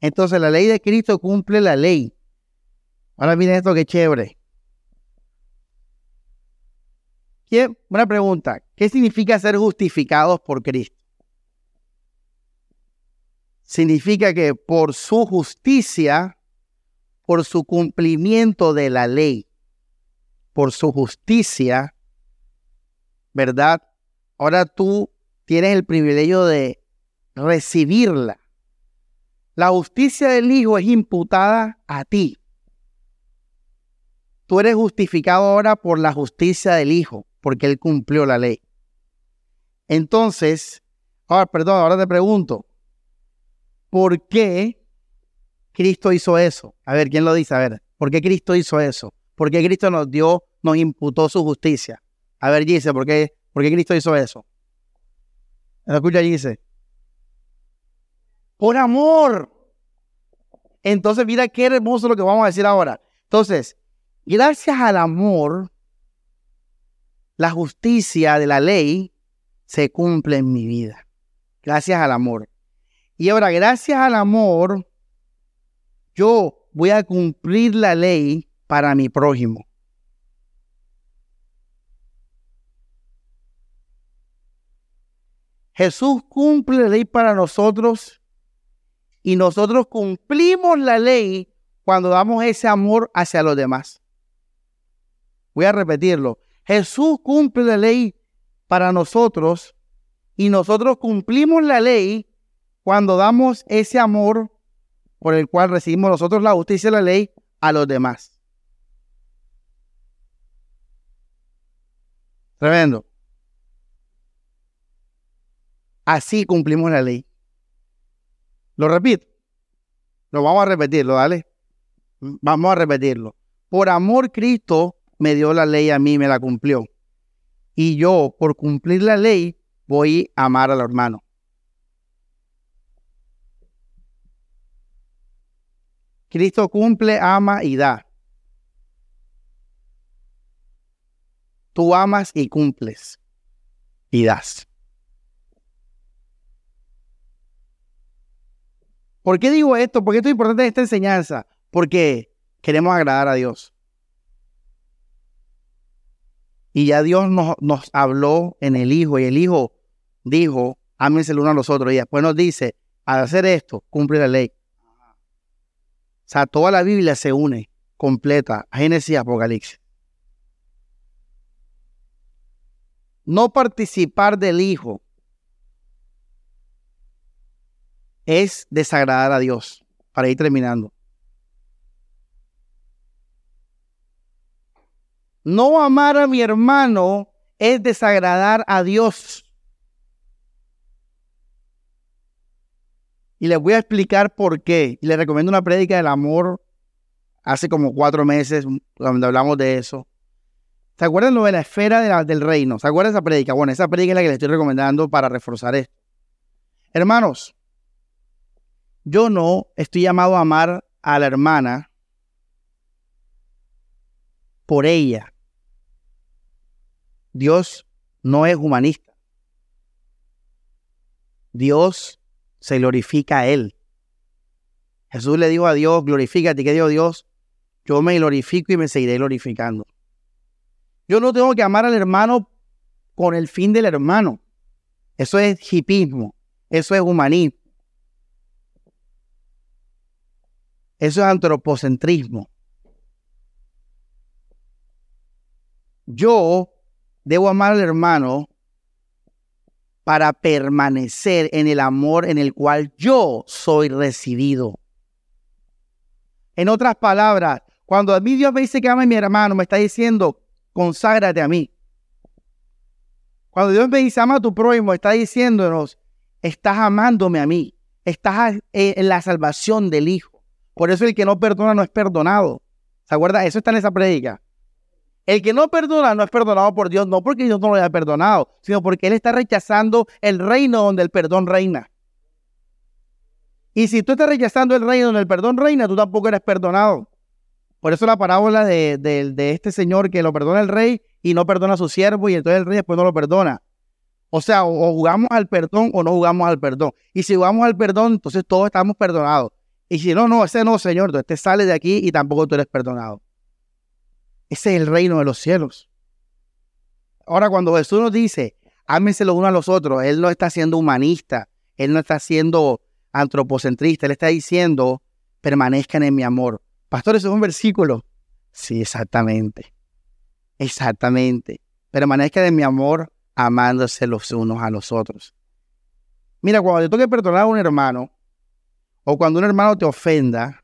Entonces, la ley de Cristo cumple la ley. Ahora miren esto que chévere. Una pregunta. ¿Qué significa ser justificados por Cristo? significa que por su justicia, por su cumplimiento de la ley, por su justicia, ¿verdad? Ahora tú tienes el privilegio de recibirla. La justicia del Hijo es imputada a ti. Tú eres justificado ahora por la justicia del Hijo, porque Él cumplió la ley. Entonces, ahora, perdón, ahora te pregunto, ¿Por qué Cristo hizo eso? A ver, ¿quién lo dice? A ver, ¿por qué Cristo hizo eso? ¿Por qué Cristo nos dio, nos imputó su justicia? A ver, dice, ¿por qué, ¿por qué Cristo hizo eso? ¿Lo escucha, dice? Por amor. Entonces, mira qué hermoso lo que vamos a decir ahora. Entonces, gracias al amor, la justicia de la ley se cumple en mi vida. Gracias al amor. Y ahora, gracias al amor, yo voy a cumplir la ley para mi prójimo. Jesús cumple la ley para nosotros y nosotros cumplimos la ley cuando damos ese amor hacia los demás. Voy a repetirlo. Jesús cumple la ley para nosotros y nosotros cumplimos la ley cuando damos ese amor por el cual recibimos nosotros la justicia y la ley a los demás. Tremendo. Así cumplimos la ley. Lo repito. Lo vamos a repetirlo, dale. Vamos a repetirlo. Por amor Cristo me dio la ley a mí, me la cumplió. Y yo, por cumplir la ley, voy a amar al hermano. Cristo cumple, ama y da. Tú amas y cumples y das. ¿Por qué digo esto? ¿Por qué esto es importante esta enseñanza? Porque queremos agradar a Dios. Y ya Dios nos, habló en el Hijo y el Hijo dijo, ámense el uno a los otros. Y después nos dice, al hacer esto, cumple la ley. O sea, toda la Biblia se une completa, Génesis Apocalipsis. No participar del Hijo es desagradar a Dios. Para ir terminando. No amar a mi hermano es desagradar a Dios. Y les voy a explicar por qué. Y les recomiendo una prédica del amor hace como cuatro meses, donde hablamos de eso. ¿Se acuerdan lo de la esfera del reino? ¿Se acuerdan esa prédica? Bueno, esa prédica es la que les estoy recomendando para reforzar esto. Hermanos, yo no estoy llamado a amar a la hermana por ella. Dios no es humanista. Dios se glorifica a Él. Jesús le dijo a Dios, glorifícate. ¿Qué dijo Dios? Yo me glorifico y me seguiré glorificando. Yo no tengo que amar al hermano con el fin del hermano. Eso es hipismo. Eso es humanismo. Eso es antropocentrismo. Yo debo amar al hermano para permanecer en el amor en el cual yo soy recibido. En otras palabras, cuando a mí Dios me dice que ame a mi hermano, me está diciendo, conságrate a mí. Cuando Dios me dice, ama a tu prójimo, está diciéndonos, estás amándome a mí, estás en la salvación del Hijo. Por eso el que no perdona no es perdonado. ¿Se acuerda? Eso está en esa predica. El que no perdona no es perdonado por Dios, no porque Dios no lo haya perdonado, sino porque Él está rechazando el reino donde el perdón reina. Y si tú estás rechazando el reino donde el perdón reina, tú tampoco eres perdonado. Por eso la parábola de, de este señor que lo perdona el rey y no perdona a su siervo y entonces el rey después no lo perdona. O sea, o jugamos al perdón o no jugamos al perdón. Y si jugamos al perdón, entonces todos estamos perdonados. Y si no, no, ese no, Señor, entonces te sale de aquí y tampoco tú eres perdonado. Ese es el reino de los cielos. Ahora, cuando Jesús nos dice, ámense los unos a los otros, Él no está siendo humanista, Él no está siendo antropocentrista, Él está diciendo, permanezcan en mi amor. Pastor, eso es un versículo. Sí, exactamente. Exactamente. Permanezcan en mi amor, amándose los unos a los otros. Mira, cuando te toque perdonar a un hermano, o cuando un hermano te ofenda,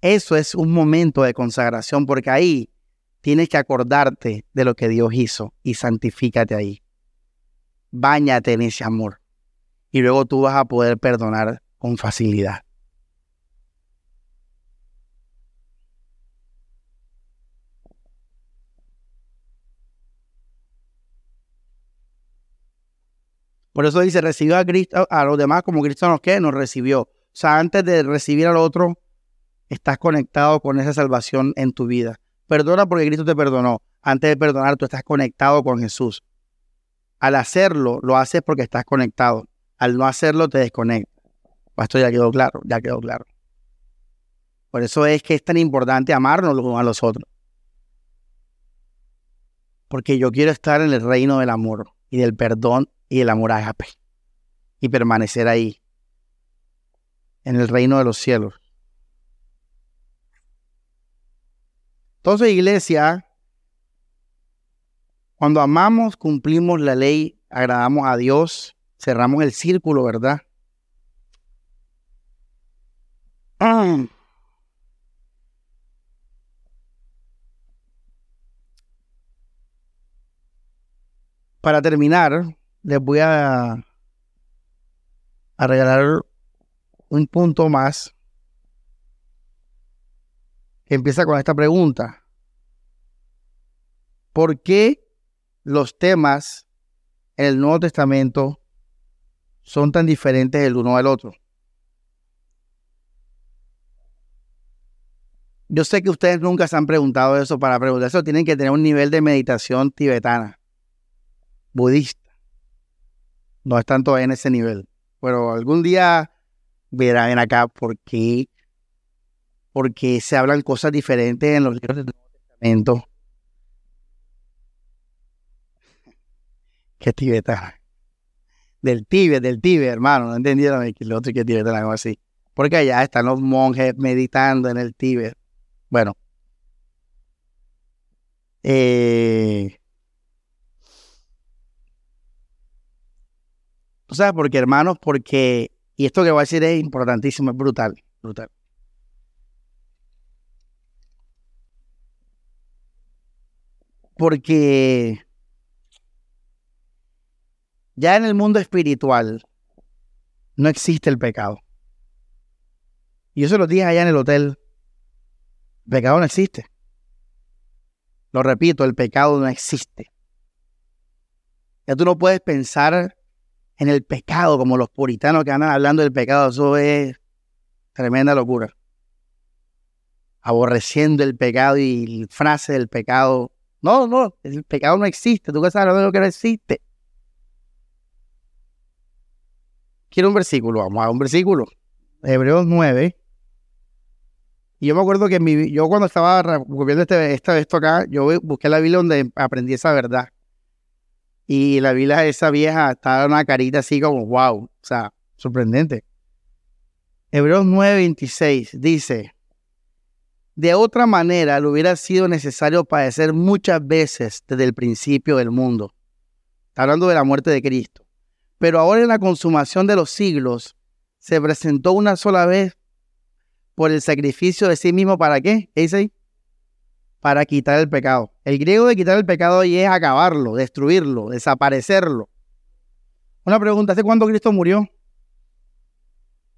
eso es un momento de consagración porque ahí tienes que acordarte de lo que Dios hizo y santifícate ahí. Báñate en ese amor y luego tú vas a poder perdonar con facilidad. Por eso dice, recibió a Cristo, a los demás como Cristo nos que nos recibió. O sea, antes de recibir al otro, estás conectado con esa salvación en tu vida. Perdona porque Cristo te perdonó. Antes de perdonar, tú estás conectado con Jesús. Al hacerlo, lo haces porque estás conectado. Al no hacerlo, te desconectas. Esto ya quedó claro, ya quedó claro. Por eso es que es tan importante amarnos los unos a los otros. Porque yo quiero estar en el reino del amor y del perdón y el amor agape. Y permanecer ahí, en el reino de los cielos. Entonces, iglesia, cuando amamos, cumplimos la ley, agradamos a Dios, cerramos el círculo, ¿verdad? Para terminar, les voy a, a regalar un punto más empieza con esta pregunta. ¿Por qué los temas en el Nuevo Testamento son tan diferentes el uno del otro? Yo sé que ustedes nunca se han preguntado eso. Para preguntar eso tienen que tener un nivel de meditación tibetana, budista. No es tanto en ese nivel. Pero algún día verán acá por qué, porque se hablan cosas diferentes en los libros del Nuevo Testamento. ¿Qué tibetana? Del Tíbet, del Tíbet, hermano. No entendieron el otro que tibetana, algo así. Porque allá están los monjes meditando en el Tíbet. Bueno. Eh, ¿Tú sabes por qué, hermanos? Porque, y esto que voy a decir es importantísimo, es brutal, brutal. Porque ya en el mundo espiritual no existe el pecado. Y se lo dije allá en el hotel. El pecado no existe. Lo repito, el pecado no existe. Ya tú no puedes pensar en el pecado como los puritanos que andan hablando del pecado. Eso es tremenda locura. Aborreciendo el pecado y frase del pecado. No, no, el pecado no existe. Tú sabes lo que no existe. Quiero un versículo, vamos a un versículo. Hebreos 9, y yo me acuerdo que mi, yo cuando estaba viendo este, esto acá, yo busqué la Biblia donde aprendí esa verdad. Y la Biblia, esa vieja, estaba una carita así como, wow, o sea, sorprendente. Hebreos 9:26 dice, de otra manera le hubiera sido necesario padecer muchas veces desde el principio del mundo. Está hablando de la muerte de Cristo. Pero ahora en la consumación de los siglos se presentó una sola vez por el sacrificio de sí mismo, ¿para qué? ¿Qué dice? Para quitar el pecado. El griego de quitar el pecado ahí es acabarlo, destruirlo, desaparecerlo. Una pregunta, ¿hace cuánto Cristo murió?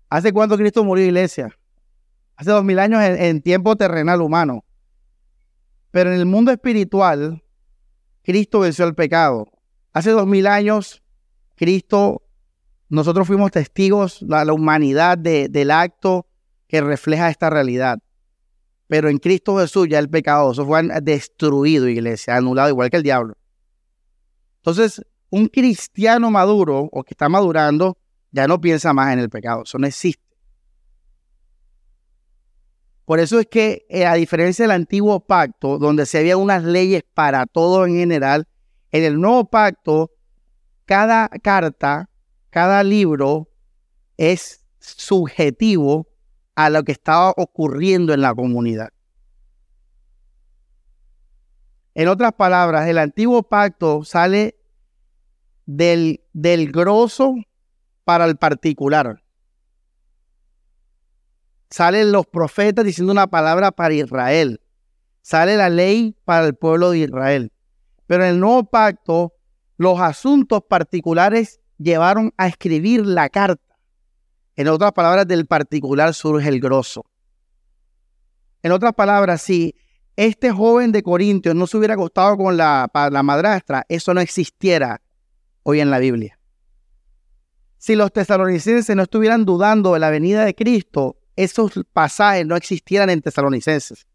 ¿Hace cuánto Cristo murió, iglesia? Hace dos mil años en, tiempo terrenal humano. Pero en el mundo espiritual, Cristo venció el pecado. Hace dos mil años, Cristo, nosotros fuimos testigos, la, la humanidad del acto que refleja esta realidad. Pero en Cristo Jesús ya el pecado eso fue destruido, iglesia, anulado igual que el diablo. Entonces, un cristiano maduro o que está madurando ya no piensa más en el pecado, eso no existe. Por eso es que, eh, a diferencia del antiguo pacto, donde se había unas leyes para todo en general, en el nuevo pacto, cada carta, cada libro es subjetivo a lo que estaba ocurriendo en la comunidad. En otras palabras, el antiguo pacto sale del, del grosso para el particular. Salen los profetas diciendo una palabra para Israel. Sale la ley para el pueblo de Israel. Pero en el nuevo pacto, los asuntos particulares llevaron a escribir la carta. En otras palabras, del particular surge el grosso. En otras palabras, si este joven de Corintios no se hubiera acostado con la, la madrastra, eso no existiera hoy en la Biblia. Si los tesalonicenses no estuvieran dudando de la venida de Cristo, esos pasajes no existieran en tesalonicenses.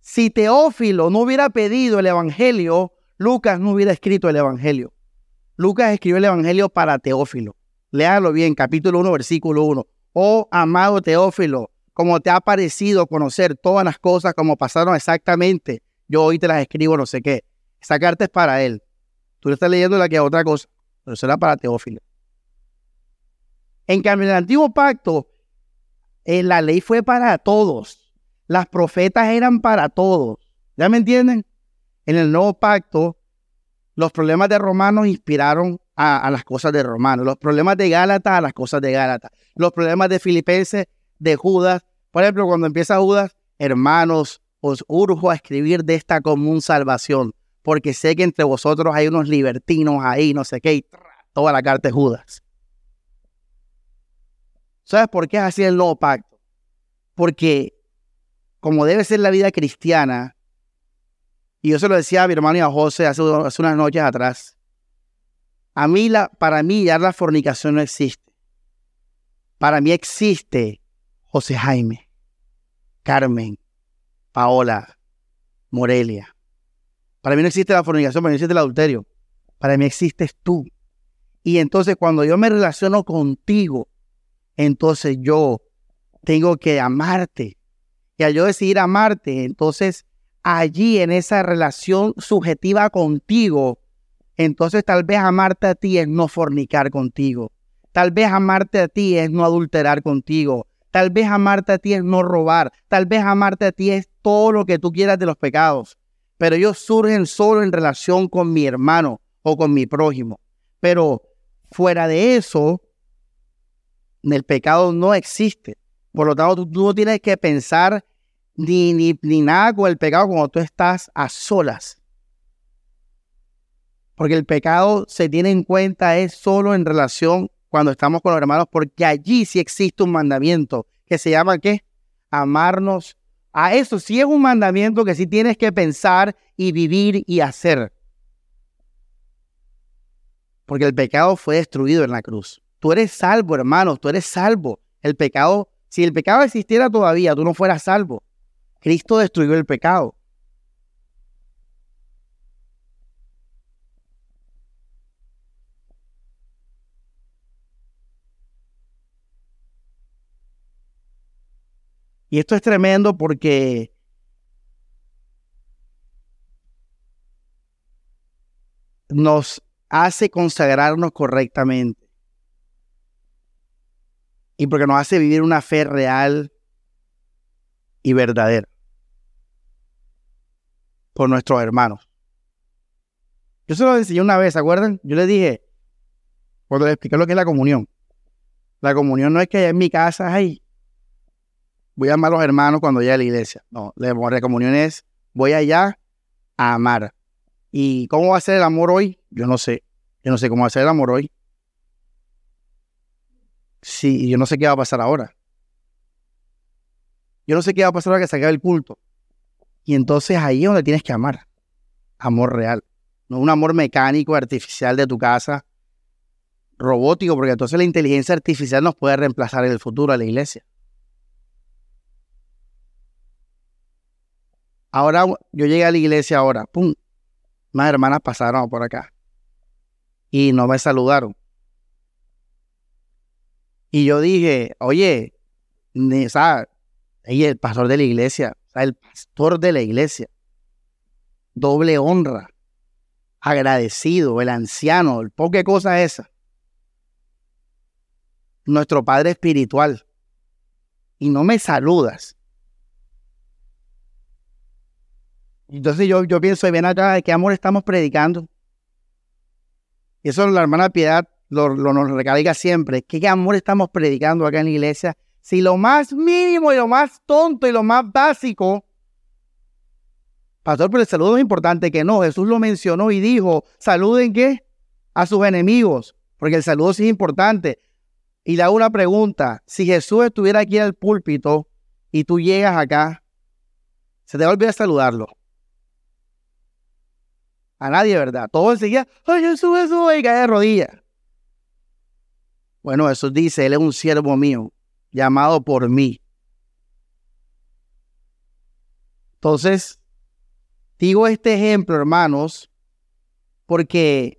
Si Teófilo no hubiera pedido el Evangelio, Lucas no hubiera escrito el Evangelio. Lucas escribió el Evangelio para Teófilo. Léalo bien, capítulo 1, versículo 1. Oh, amado Teófilo, como te ha parecido conocer todas las cosas como pasaron exactamente, yo hoy te las escribo, no sé qué. Esa carta es para él. Tú le estás leyendo la que es otra cosa, pero será para Teófilo. En cambio, en el antiguo pacto, eh, la ley fue para todos. Las profetas eran para todos. ¿Ya me entienden? En el nuevo pacto, los problemas de Romanos inspiraron a, las cosas de Romanos, los problemas de Gálatas a las cosas de Gálatas, los problemas de Filipenses, de Judas. Por ejemplo, cuando empieza Judas, hermanos, os urjo a escribir de esta común salvación, porque sé que entre vosotros hay unos libertinos ahí, no sé qué, y toda la carta de Judas. ¿Sabes por qué es así el nuevo pacto? Porque como debe ser la vida cristiana, y yo se lo decía a mi hermano y a José hace, hace unas noches atrás, a mí la, para mí ya la fornicación no existe. Para mí existe José Jaime, Carmen, Paola, Morelia. Para mí no existe la fornicación, para mí existe el adulterio. Para mí existes tú. Y entonces cuando yo me relaciono contigo, entonces yo tengo que amarte. Y al yo decidir amarte, entonces allí en esa relación subjetiva contigo, entonces tal vez amarte a ti es no fornicar contigo. Tal vez amarte a ti es no adulterar contigo. Tal vez amarte a ti es no robar. Tal vez amarte a ti es todo lo que tú quieras de los pecados. Pero ellos surgen solo en relación con mi hermano o con mi prójimo. Pero fuera de eso, el pecado no existe. Por lo tanto, tú, no tienes que pensar ni, ni, ni nada con el pecado cuando tú estás a solas. Porque el pecado se tiene en cuenta es solo en relación cuando estamos con los hermanos, porque allí sí existe un mandamiento que se llama ¿qué? Amarnos. A eso sí es un mandamiento que sí tienes que pensar y vivir y hacer. Porque el pecado fue destruido en la cruz. Tú eres salvo, hermanos, tú eres salvo. El pecado, si el pecado existiera todavía, tú no fueras salvo. Cristo destruyó el pecado. Y esto es tremendo porque nos hace consagrarnos correctamente. Y porque nos hace vivir una fe real y verdadera por nuestros hermanos. Yo se lo enseñé una vez, ¿se acuerdan? Yo les dije, cuando les expliqué lo que es la comunión. La comunión no es que en mi casa, ay, voy a amar a los hermanos cuando llegue a la iglesia. No, la comunión es, voy allá a amar. ¿Y cómo va a ser el amor hoy? Yo no sé. Yo no sé cómo va a ser el amor hoy. Sí, yo no sé qué va a pasar ahora. Yo no sé qué va a pasar ahora que se acabe el culto. Y entonces ahí es donde tienes que amar. Amor real. No un amor mecánico, artificial de tu casa, robótico, porque entonces la inteligencia artificial nos puede reemplazar en el futuro a la iglesia. Ahora yo llegué a la iglesia ahora, pum, más hermanas pasaron por acá y no me saludaron. Y yo dije, oye, ¿sabes? el pastor de la iglesia, el pastor de la iglesia, doble honra, agradecido, el anciano, el poca cosa esa. Nuestro Padre Espiritual. Y no me saludas. Entonces yo, yo pienso, ven acá, ¿de qué amor estamos predicando? Y eso la hermana Piedad lo, nos recalca siempre. ¿Qué amor estamos predicando acá en la iglesia? Si lo más mínimo y lo más tonto y lo más básico, pastor, pero el saludo es importante que no. Jesús lo mencionó y dijo, saluden qué? A sus enemigos, porque el saludo sí es importante. Y le hago una pregunta, si Jesús estuviera aquí en el púlpito y tú llegas acá, se te va a olvidar saludarlo. A nadie, ¿verdad? Todo enseguida, ay Jesús, Jesús, y cae de rodillas. Bueno, Jesús dice, Él es un siervo mío, llamado por mí. Entonces, digo este ejemplo, hermanos, porque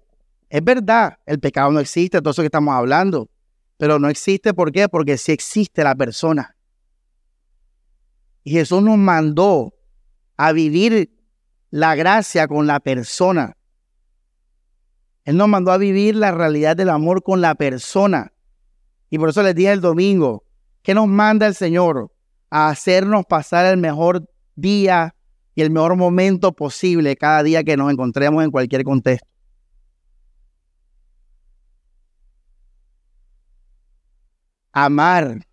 es verdad, el pecado no existe, todo eso que estamos hablando, pero no existe, ¿por qué? Porque sí existe la persona. Y Jesús nos mandó a vivir la gracia con la persona. Él nos mandó a vivir la realidad del amor con la persona. Y por eso les dije el domingo, que nos manda el Señor? A hacernos pasar el mejor día y el mejor momento posible cada día que nos encontremos en cualquier contexto. Amar.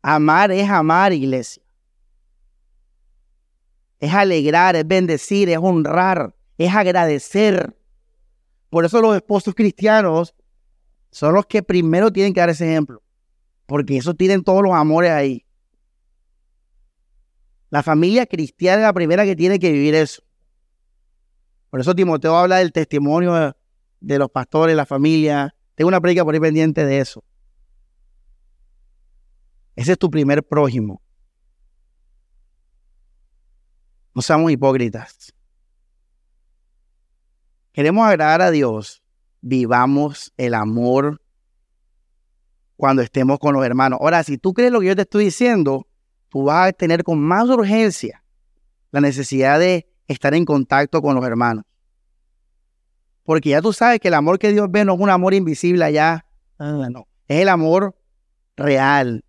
Amar es amar, iglesia es alegrar, es bendecir, es honrar, es agradecer. Por eso los esposos cristianos son los que primero tienen que dar ese ejemplo. porque eso tienen todos los amores ahí. La familia cristiana es la primera que tiene que vivir eso. Por eso Timoteo habla del testimonio de los pastores, la familia. Tengo una predica por ahí pendiente de eso. Ese es tu primer prójimo. No seamos hipócritas. Queremos agradar a Dios. Vivamos el amor cuando estemos con los hermanos. Ahora, si tú crees lo que yo te estoy diciendo, tú vas a tener con más urgencia la necesidad de estar en contacto con los hermanos. Porque ya tú sabes que el amor que Dios ve no es un amor invisible allá, no, es el amor real,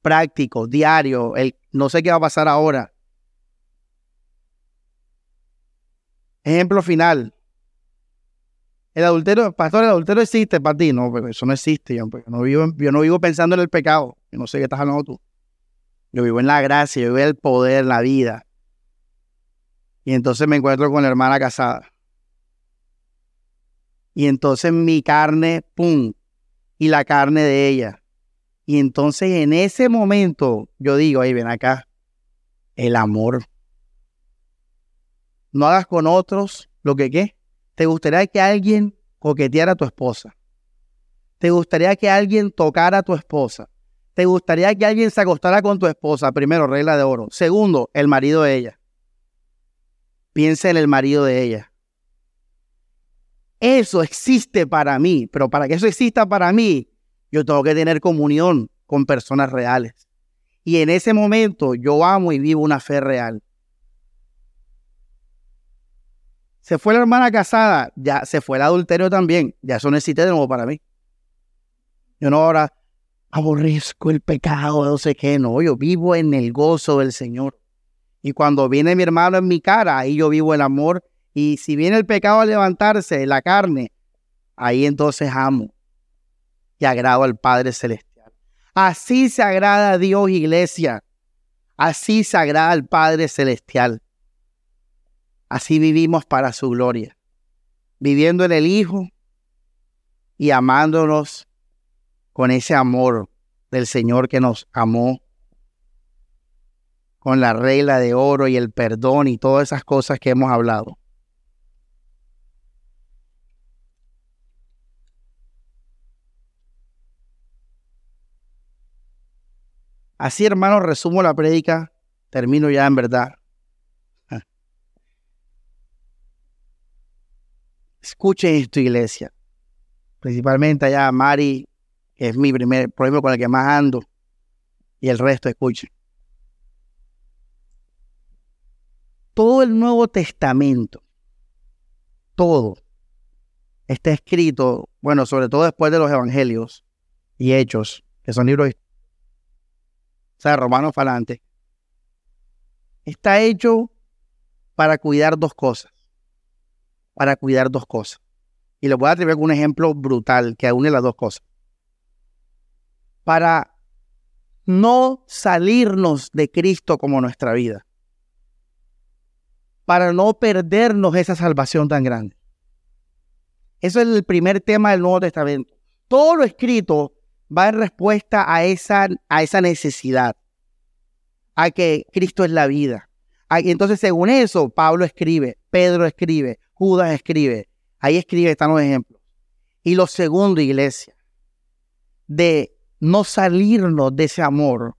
práctico, diario, el no sé qué va a pasar ahora. Ejemplo final. El adulterio, pastor, el adulterio existe para ti. No, pero eso no existe. Yo, no vivo, yo no vivo pensando en el pecado. Yo no sé qué estás hablando tú. Yo vivo en la gracia, yo vivo en el poder, la vida. Y entonces me encuentro con la hermana casada. Y entonces mi carne, ¡pum! Y la carne de ella. Y entonces en ese momento yo digo, ahí ven acá, el amor. No hagas con otros lo que qué. ¿Te gustaría que alguien coqueteara a tu esposa? ¿Te gustaría que alguien tocara a tu esposa? ¿Te gustaría que alguien se acostara con tu esposa? Primero, regla de oro. Segundo, el marido de ella. Piensa en el marido de ella. Eso existe para mí, pero para que eso exista para mí, yo tengo que tener comunión con personas reales. Y en ese momento yo amo y vivo una fe real. Se fue la hermana casada, ya se fue el adulterio también, ya eso no existe de nuevo para mí. Yo no ahora aborrezco el pecado, no sé qué, no, yo vivo en el gozo del Señor. Y cuando viene mi hermano en mi cara, ahí yo vivo el amor. Y si viene el pecado a levantarse, la carne, ahí entonces amo y agrado al Padre Celestial. Así se agrada a Dios, iglesia. Así se agrada al Padre Celestial. Así vivimos para su gloria. Viviendo en el Hijo y amándonos con ese amor del Señor que nos amó con la regla de oro y el perdón y todas esas cosas que hemos hablado. Así, hermanos, resumo la prédica. Termino ya en verdad. Escuchen esto, iglesia. Principalmente allá Mari, que es mi primer problema con el que más ando. Y el resto, escuchen. todo el Nuevo Testamento, todo, está escrito, bueno, sobre todo después de los Evangelios y Hechos, que son libros, o sea, romanos falante, está hecho para cuidar dos cosas, para cuidar dos cosas. Y les voy a atribuir un ejemplo brutal que une las dos cosas. Para no salirnos de Cristo como nuestra vida para no perdernos esa salvación tan grande. Eso es el primer tema del Nuevo Testamento. Todo lo escrito va en respuesta a esa, a esa necesidad, a que Cristo es la vida. Entonces, según eso, Pablo escribe, Pedro escribe, Judas escribe. Ahí escribe, están los ejemplos. Y lo segundo, iglesia, de no salirnos de ese amor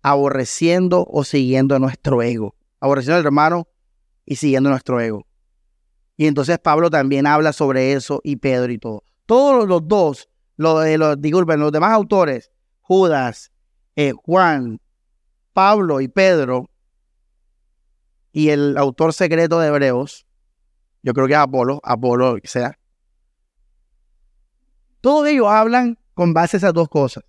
aborreciendo o siguiendo nuestro ego. Aborreciendo al hermano y siguiendo nuestro ego. Y entonces Pablo también habla sobre eso y Pedro y todo. Todos los dos, los, disculpen, los demás autores, Judas, eh, Juan, Pablo y Pedro, y el autor secreto de Hebreos, yo creo que Apolo, Apolo, que sea. Todos ellos hablan con base a esas dos cosas.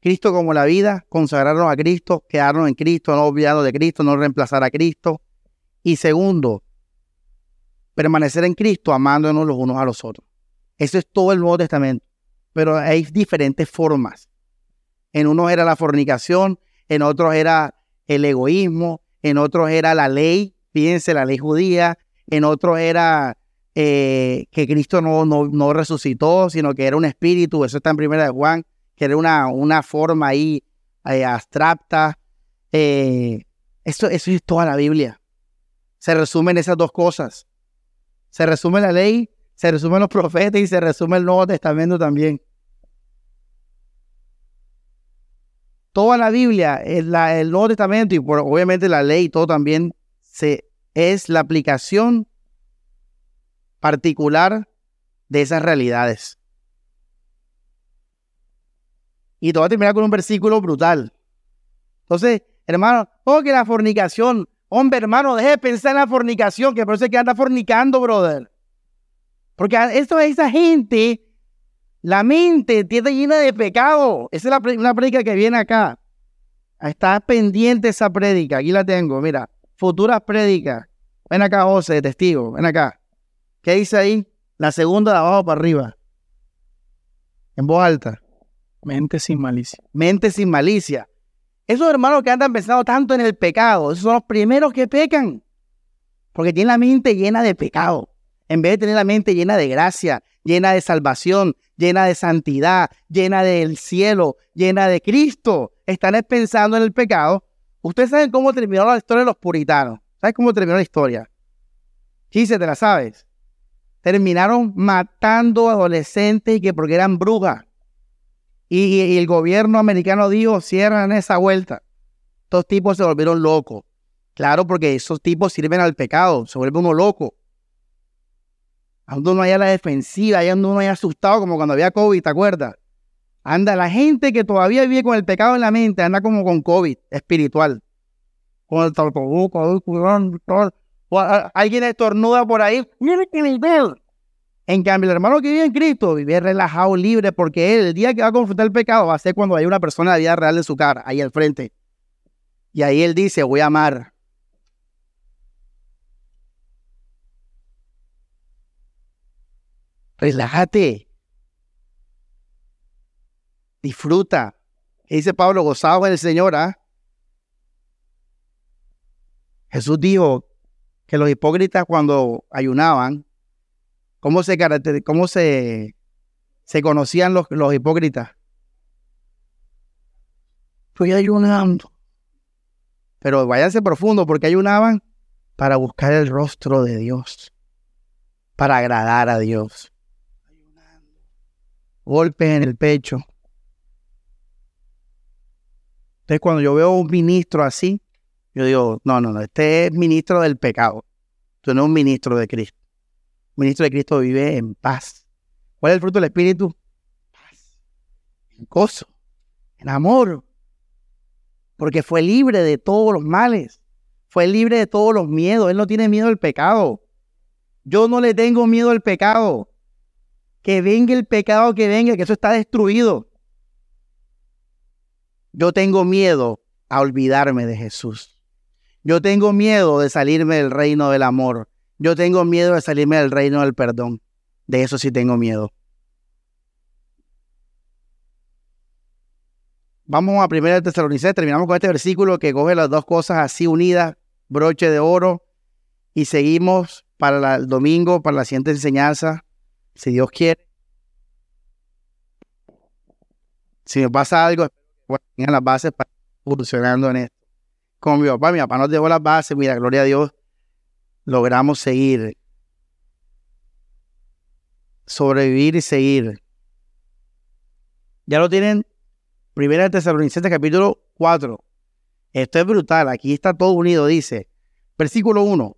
Cristo como la vida, consagrarnos a Cristo, quedarnos en Cristo, no olvidarnos de Cristo, no reemplazar a Cristo. Y segundo, permanecer en Cristo amándonos los unos a los otros. Eso es todo el Nuevo Testamento. Pero hay diferentes formas. En unos era la fornicación, en otros era el egoísmo, en otros era la ley, fíjense, la ley judía, en otros era eh, que Cristo no, no, resucitó, sino que era un espíritu, eso está en primera de Juan, que era una, una forma ahí eh, abstracta. Eh, eso, es toda la Biblia. Se resumen esas dos cosas. Se resume la ley, se resumen los profetas y se resume el Nuevo Testamento también. Toda la Biblia, el, el Nuevo Testamento y obviamente la ley todo también se, es la aplicación particular de esas realidades. Y te voy a terminar con un versículo brutal. Entonces, hermano, oh, que la fornicación, hombre, hermano, deje de pensar en la fornicación, que parece que anda fornicando, brother. Porque esto es esa gente, la mente tiene llena de pecado. Esa es la, una prédica que viene acá. Está pendiente esa prédica. Aquí la tengo, mira. Futuras prédicas. Ven acá, José, testigo. Ven acá. ¿Qué dice ahí? La segunda de abajo para arriba. En voz alta. Mente sin malicia. Mente sin malicia. Esos hermanos que andan pensando tanto en el pecado, esos son los primeros que pecan. Porque tienen la mente llena de pecado. En vez de tener la mente llena de gracia, llena de salvación, llena de santidad, llena del cielo, llena de Cristo, están pensando en el pecado. Ustedes saben cómo terminó la historia de los puritanos. ¿Sabes cómo terminó la historia? Sí, se te la sabes terminaron matando adolescentes y que porque eran brujas. Y, el gobierno americano dijo, cierran esa vuelta. Estos tipos se volvieron locos. Claro, porque esos tipos sirven al pecado, se vuelve uno loco. Ando uno haya la defensiva, ando uno haya asustado como cuando había COVID, ¿te acuerdas? Anda, la gente que todavía vive con el pecado en la mente, anda como con COVID espiritual. Con el alguien estornuda por ahí, mire que nivel. En cambio, el hermano que vive en Cristo vive relajado, libre, porque él, el día que va a confrontar el pecado va a ser cuando hay una persona de vida real en su cara, ahí al frente. Y ahí él dice, voy a amar. Relájate. Disfruta. dice Pablo, gozado en el Señor. ¿ah? Jesús dijo, que los hipócritas cuando ayunaban, ¿cómo se, cómo se, se conocían los, los hipócritas? Estoy ayunando. Pero váyanse profundo porque ayunaban para buscar el rostro de Dios, para agradar a Dios. Golpes en el pecho. Entonces cuando yo veo un ministro así, yo digo, no, no, no, este es ministro del pecado. Tú no es un ministro de Cristo. Un ministro de Cristo vive en paz. ¿Cuál es el fruto del Espíritu? Paz, en gozo, en amor. Porque fue libre de todos los males. Fue libre de todos los miedos. Él no tiene miedo al pecado. Yo no le tengo miedo al pecado. Que venga el pecado, que venga, que eso está destruido. Yo tengo miedo a olvidarme de Jesús. Yo tengo miedo de salirme del reino del amor. Yo tengo miedo de salirme del reino del perdón. De eso sí tengo miedo. Vamos a 1 Tesalonicenses, terminamos con este versículo que coge las dos cosas así unidas, broche de oro, y seguimos para el domingo, para la siguiente enseñanza, si Dios quiere. Si me pasa algo, tengan las bases para funcionando en esto con mi papá. Mi papá nos dejó las bases, mira, gloria a Dios, logramos seguir, sobrevivir y seguir. Ya lo tienen, Primera de Tesalonicenses capítulo 4. Esto es brutal, aquí está todo unido, dice, versículo 1.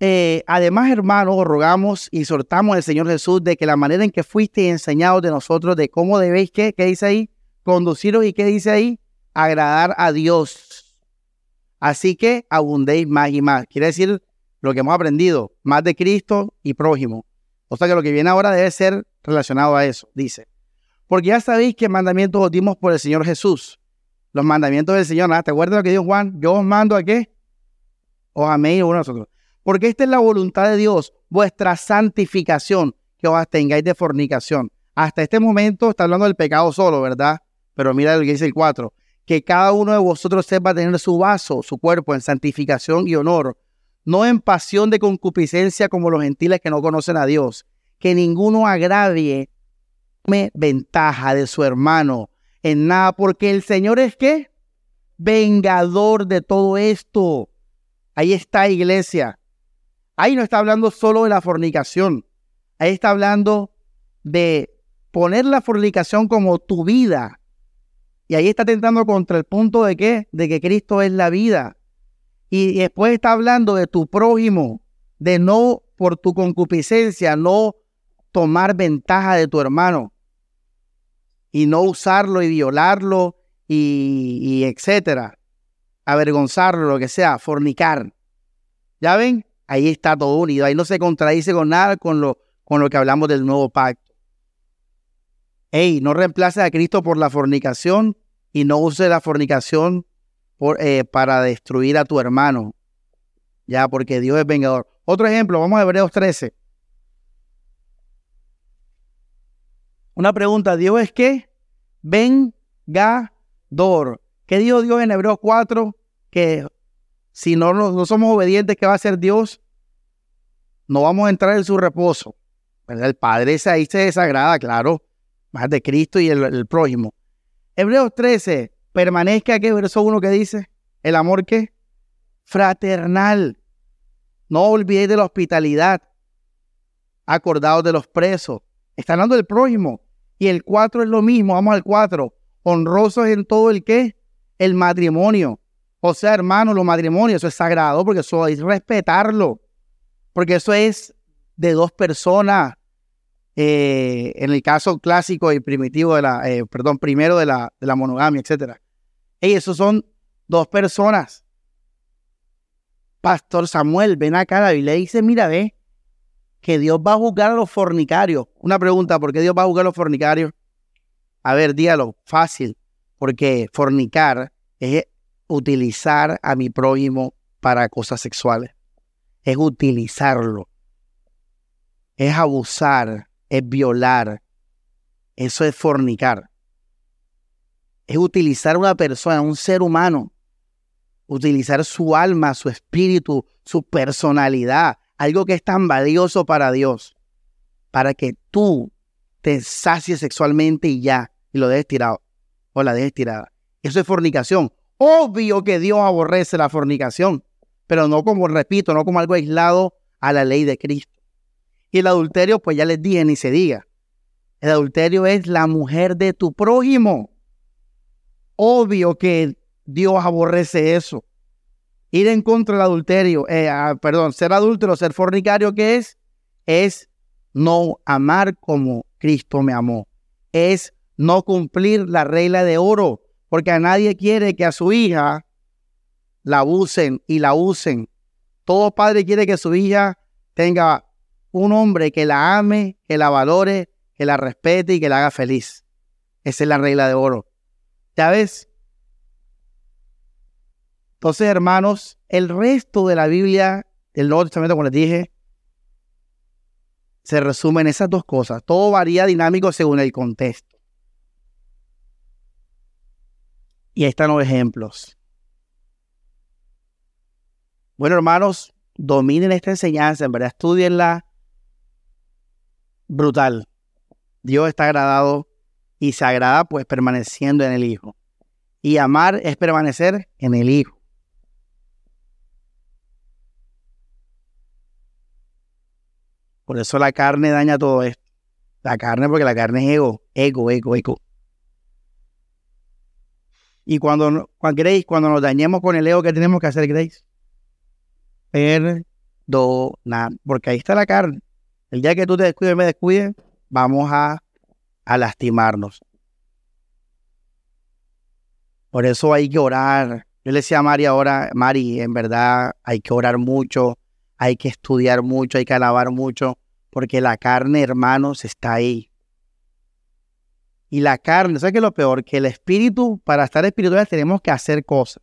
Eh, además, hermanos, rogamos y exhortamos al Señor Jesús de que la manera en que fuiste enseñados de nosotros, de cómo debéis, ¿qué, ¿qué dice ahí? Conduciros y qué dice ahí? Agradar a Dios Así que abundéis más y más. Quiere decir lo que hemos aprendido, más de Cristo y prójimo. O sea que lo que viene ahora debe ser relacionado a eso, dice. Porque ya sabéis que mandamientos os dimos por el Señor Jesús. Los mandamientos del Señor, ¿te acuerdas lo que dijo Juan? Yo os mando a qué? Os améis uno a nosotros. Porque esta es la voluntad de Dios, vuestra santificación, que os tengáis de fornicación. Hasta este momento está hablando del pecado solo, ¿verdad? Pero mira lo que dice el 4 que cada uno de vosotros sepa tener su vaso, su cuerpo en santificación y honor, no en pasión de concupiscencia como los gentiles que no conocen a Dios, que ninguno agravie ventaja de su hermano en nada, porque el Señor es que vengador de todo esto. Ahí está iglesia. Ahí no está hablando solo de la fornicación. Ahí está hablando de poner la fornicación como tu vida. Y ahí está tentando contra el punto de qué? De que Cristo es la vida. Y después está hablando de tu prójimo, de no por tu concupiscencia, no tomar ventaja de tu hermano y no usarlo y violarlo y, y etcétera, avergonzarlo, lo que sea, fornicar. ¿Ya ven? Ahí está todo unido. Ahí no se contradice con nada con lo, con lo que hablamos del nuevo pacto. Ey, no reemplace a Cristo por la fornicación y no use la fornicación eh, para destruir a tu hermano. Ya, porque Dios es vengador. Otro ejemplo, vamos a Hebreos 13. Una pregunta, ¿Dios es qué? Vengador. ¿Qué dijo Dios en Hebreos 4? Que si no, no, somos obedientes, ¿qué va a hacer Dios? No vamos a entrar en su reposo. El Padre ahí se desagrada, claro, más de Cristo y el, prójimo. Hebreos 13, permanezca, ¿qué verso 1 que dice? El amor que fraternal. No olvidéis de la hospitalidad. Acordados de los presos. Está hablando del prójimo. Y el 4 es lo mismo. Vamos al 4. Honrosos en todo el qué? El matrimonio. O sea, hermano, los matrimonios, eso es sagrado porque eso es respetarlo. Porque eso es de dos personas. Eh, en el caso clásico y primitivo de la, eh, perdón, primero de la, monogamia, etc. Y esos son dos personas. Pastor Samuel, ven acá, la Biblia dice, mira, ve, que Dios va a juzgar a los fornicarios. Una pregunta, ¿por qué Dios va a juzgar a los fornicarios? A ver, dígalo, fácil, porque fornicar es utilizar a mi prójimo para cosas sexuales. Es utilizarlo. Es abusar, es violar. Eso es fornicar. Es utilizar a una persona, un ser humano. Utilizar su alma, su espíritu, su personalidad. Algo que es tan valioso para Dios. Para que tú te sacies sexualmente y ya. Y lo dejes tirado. O la dejes tirada. Eso es fornicación. Obvio que Dios aborrece la fornicación, pero no como, repito, no como algo aislado a la ley de Cristo. Y el adulterio, pues ya les dije, ni se diga. El adulterio es la mujer de tu prójimo. Obvio que Dios aborrece eso. Ir en contra del adulterio, eh, ah, perdón, ser adúltero, ser fornicario, ¿qué es? Es no amar como Cristo me amó. Es no cumplir la regla de oro porque a nadie quiere que a su hija la abusen y la usen. Todo padre quiere que su hija tenga un hombre que la ame, que la valore, que la respete y que la haga feliz. Esa es la regla de oro. ¿Ya ves? Entonces, hermanos, el resto de la Biblia, del Nuevo Testamento, como les dije, se resume en esas dos cosas. Todo varía dinámico según el contexto. Y ahí están los ejemplos. Bueno, hermanos, dominen esta enseñanza, en verdad, estudienla. Brutal. Dios está agradado y se agrada pues permaneciendo en el Hijo. Y amar es permanecer en el Hijo. Por eso la carne daña todo esto. La carne, porque la carne es ego, ego, ego, ego. Y cuando, cuando Grace, cuando nos dañemos con el ego, ¿qué tenemos que hacer, Grace? Perdonar. Porque ahí está la carne. El día que tú te descuides y me descuides, vamos a, a lastimarnos. Por eso hay que orar. Yo le decía a Mari ahora, Mari, en verdad hay que orar mucho, hay que estudiar mucho, hay que alabar mucho, porque la carne, hermanos, está ahí. Y la carne, ¿sabes qué es lo peor? Que el espíritu, para estar espirituales tenemos que hacer cosas.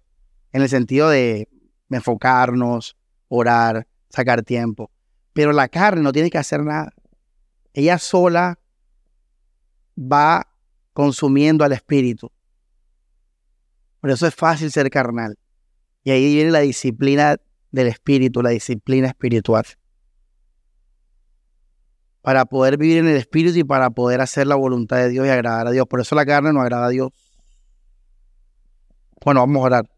En el sentido de enfocarnos, orar, sacar tiempo. Pero la carne no tiene que hacer nada. Ella sola va consumiendo al espíritu. Por eso es fácil ser carnal. Y ahí viene la disciplina del Espíritu, la disciplina espiritual. Para poder vivir en el Espíritu y para poder hacer la voluntad de Dios y agradar a Dios. Por eso la carne no agrada a Dios. Bueno, vamos a orar.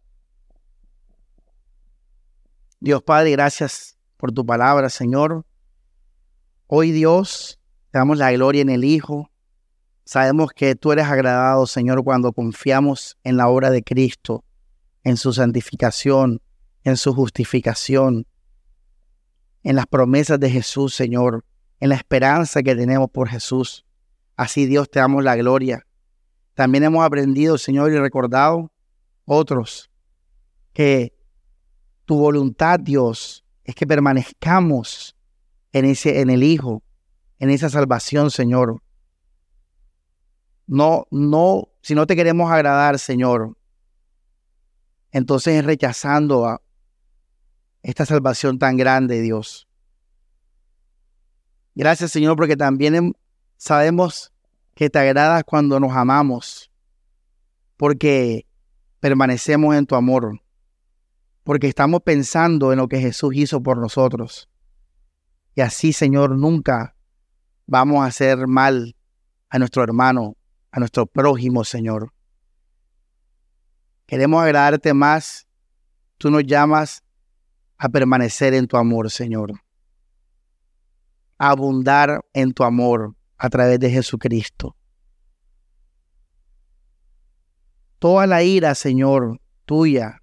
Dios Padre, gracias por tu palabra, Señor. Hoy Dios, te damos la gloria en el Hijo. Sabemos que tú eres agradado, Señor, cuando confiamos en la obra de Cristo, en su santificación, en su justificación, en las promesas de Jesús, Señor, en la esperanza que tenemos por Jesús. Así Dios te damos la gloria. También hemos aprendido, Señor, y recordado otros que tu voluntad, Dios, es que permanezcamos en, ese, en el Hijo, en esa salvación, Señor. No, no, si no te queremos agradar, Señor, entonces rechazando a esta salvación tan grande, Dios. Gracias, Señor, porque también sabemos que te agradas cuando nos amamos, porque permanecemos en tu amor porque estamos pensando en lo que Jesús hizo por nosotros. Y así, Señor, nunca vamos a hacer mal a nuestro hermano, a nuestro prójimo, Señor. Queremos agradarte más. Tú nos llamas a permanecer en tu amor, Señor. A abundar en tu amor a través de Jesucristo. Toda la ira, Señor, tuya,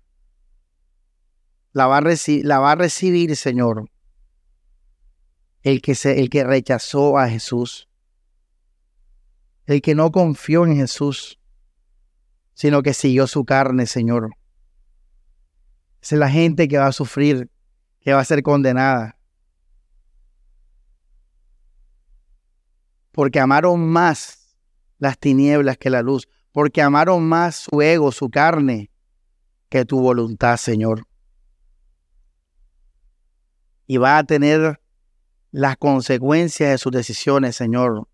la va a, la va a recibir, Señor, el que, se, el que rechazó a Jesús, el que no confió en Jesús, sino que siguió su carne, Señor. Es la gente que va a sufrir, que va a ser condenada. Porque amaron más las tinieblas que la luz, porque amaron más su ego, su carne, que tu voluntad, Señor y va a tener las consecuencias de sus decisiones, Señor,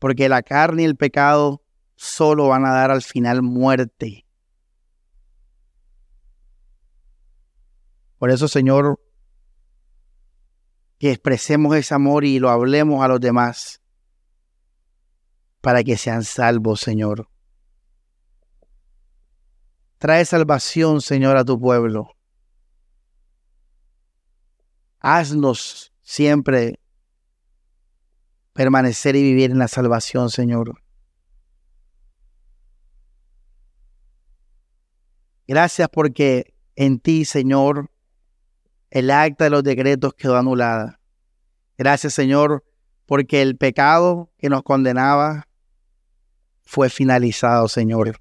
porque la carne y el pecado solo van a dar al final muerte. Por eso, Señor, que expresemos ese amor y lo hablemos a los demás para que sean salvos, Señor. Trae salvación, Señor, a tu pueblo. Haznos siempre permanecer y vivir en la salvación, Señor. Gracias porque en ti, Señor, el acta de los decretos quedó anulada. Gracias, Señor, porque el pecado que nos condenaba fue finalizado, Señor.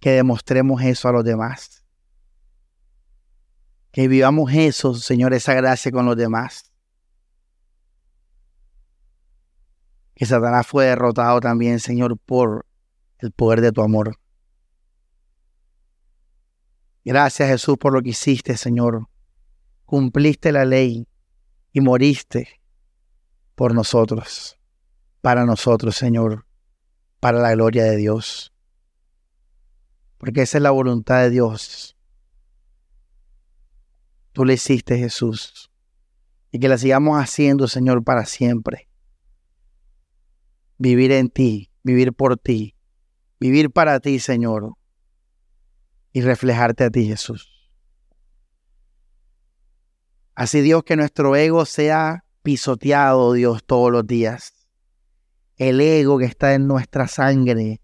Que demostremos eso a los demás. Que vivamos eso, Señor, esa gracia con los demás. Que Satanás fue derrotado también, Señor, por el poder de tu amor. Gracias, Jesús, por lo que hiciste, Señor. Cumpliste la ley y moriste por nosotros, para nosotros, Señor, para la gloria de Dios. Porque esa es la voluntad de Dios tú le hiciste, Jesús. Y que la sigamos haciendo, Señor, para siempre. Vivir en ti, vivir por ti, vivir para ti, Señor. Y reflejarte a ti, Jesús. Así, Dios, que nuestro ego sea pisoteado, Dios, todos los días. El ego que está en nuestra sangre,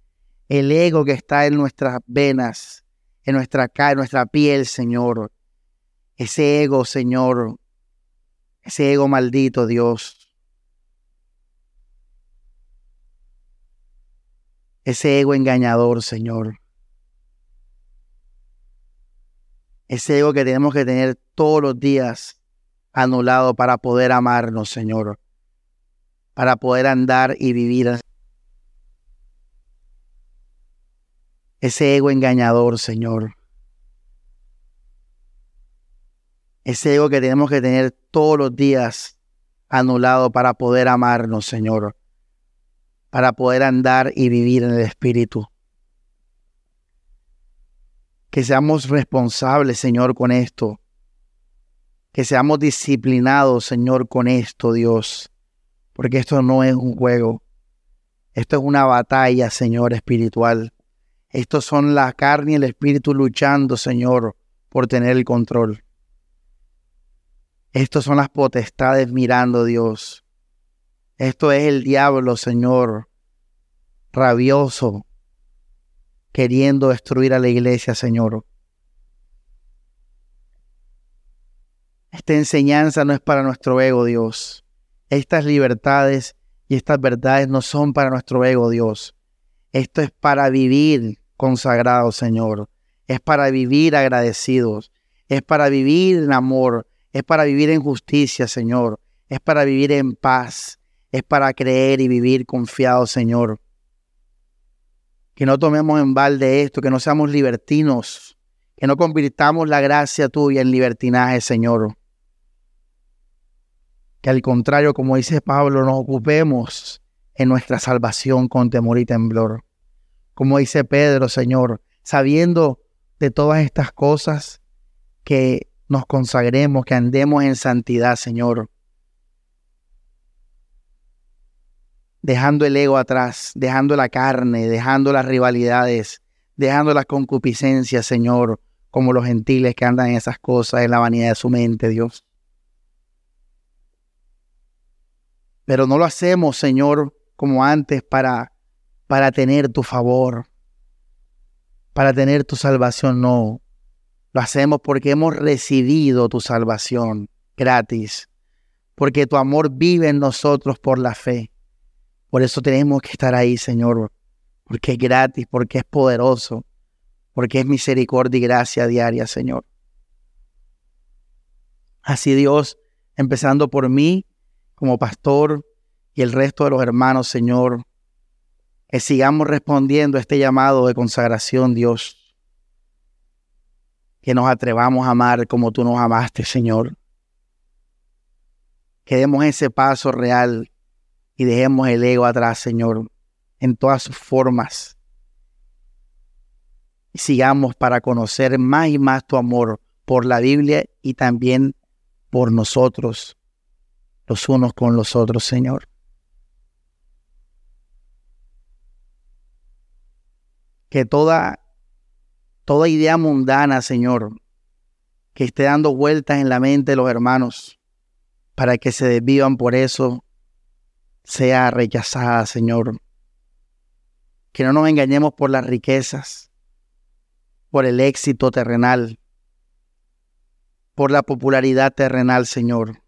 el ego que está en nuestras venas, en nuestra, en nuestra piel, Señor ese ego, Señor, ese ego maldito, Dios. Ese ego engañador, Señor. Ese ego que tenemos que tener todos los días anulado para poder amarnos, Señor. Para poder andar y vivir. Ese ego engañador, Señor. Ese ego que tenemos que tener todos los días anulado para poder amarnos, Señor, para poder andar y vivir en el Espíritu. Que seamos responsables, Señor, con esto. Que seamos disciplinados, Señor, con esto, Dios. Porque esto no es un juego. Esto es una batalla, Señor, espiritual. Estos son la carne y el espíritu luchando, Señor, por tener el control. Estos son las potestades mirando, Dios. Esto es el diablo, Señor, rabioso, queriendo destruir a la iglesia, Señor. Esta enseñanza no es para nuestro ego, Dios. Estas libertades y estas verdades no son para nuestro ego, Dios. Esto es para vivir consagrados, Señor. Es para vivir agradecidos. Es para vivir en amor. Es para vivir en justicia, Señor. Es para vivir en paz. Es para creer y vivir confiados, Señor. Que no tomemos en balde esto, que no seamos libertinos, que no convirtamos la gracia tuya en libertinaje, Señor. Que al contrario, como dice Pablo, nos ocupemos en nuestra salvación con temor y temblor. Como dice Pedro, Señor, sabiendo de todas estas cosas, que nos consagremos, que andemos en santidad, Señor. dejando el ego atrás, dejando la carne, dejando las rivalidades, dejando las concupiscencias, Señor, como los gentiles que andan en esas cosas, en la vanidad de su mente, Dios. Pero no lo hacemos, Señor, como antes para, para tener tu favor, para tener tu salvación, no. Lo hacemos porque hemos recibido tu salvación gratis, porque tu amor vive en nosotros por la fe. Por eso tenemos que estar ahí, Señor, porque es gratis, porque es poderoso, porque es misericordia y gracia diaria, Señor. Así Dios, empezando por mí como pastor y el resto de los hermanos, Señor, que sigamos respondiendo a este llamado de consagración, Dios. Que nos atrevamos a amar como tú nos amaste, Señor. Que demos ese paso real y dejemos el ego atrás, Señor, en todas sus formas. Y sigamos para conocer más y más tu amor por la Biblia y también por nosotros, los unos con los otros, Señor. Que toda, toda idea mundana, Señor, que esté dando vueltas en la mente de los hermanos, para que se desvivan por eso, sea rechazada, Señor. Que no nos engañemos por las riquezas, por el éxito terrenal, por la popularidad terrenal, Señor.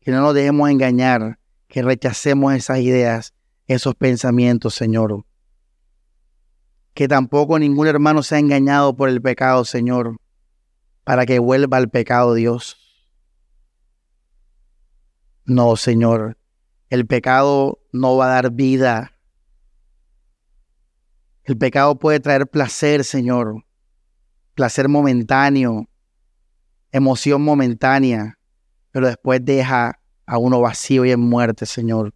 Que no nos dejemos engañar, que rechacemos esas ideas, esos pensamientos, Señor. Que tampoco ningún hermano sea engañado por el pecado, Señor, para que vuelva al pecado, Dios. No, Señor, el pecado no va a dar vida. El pecado puede traer placer, Señor. Placer momentáneo, emoción momentánea, pero después deja a uno vacío y en muerte, Señor.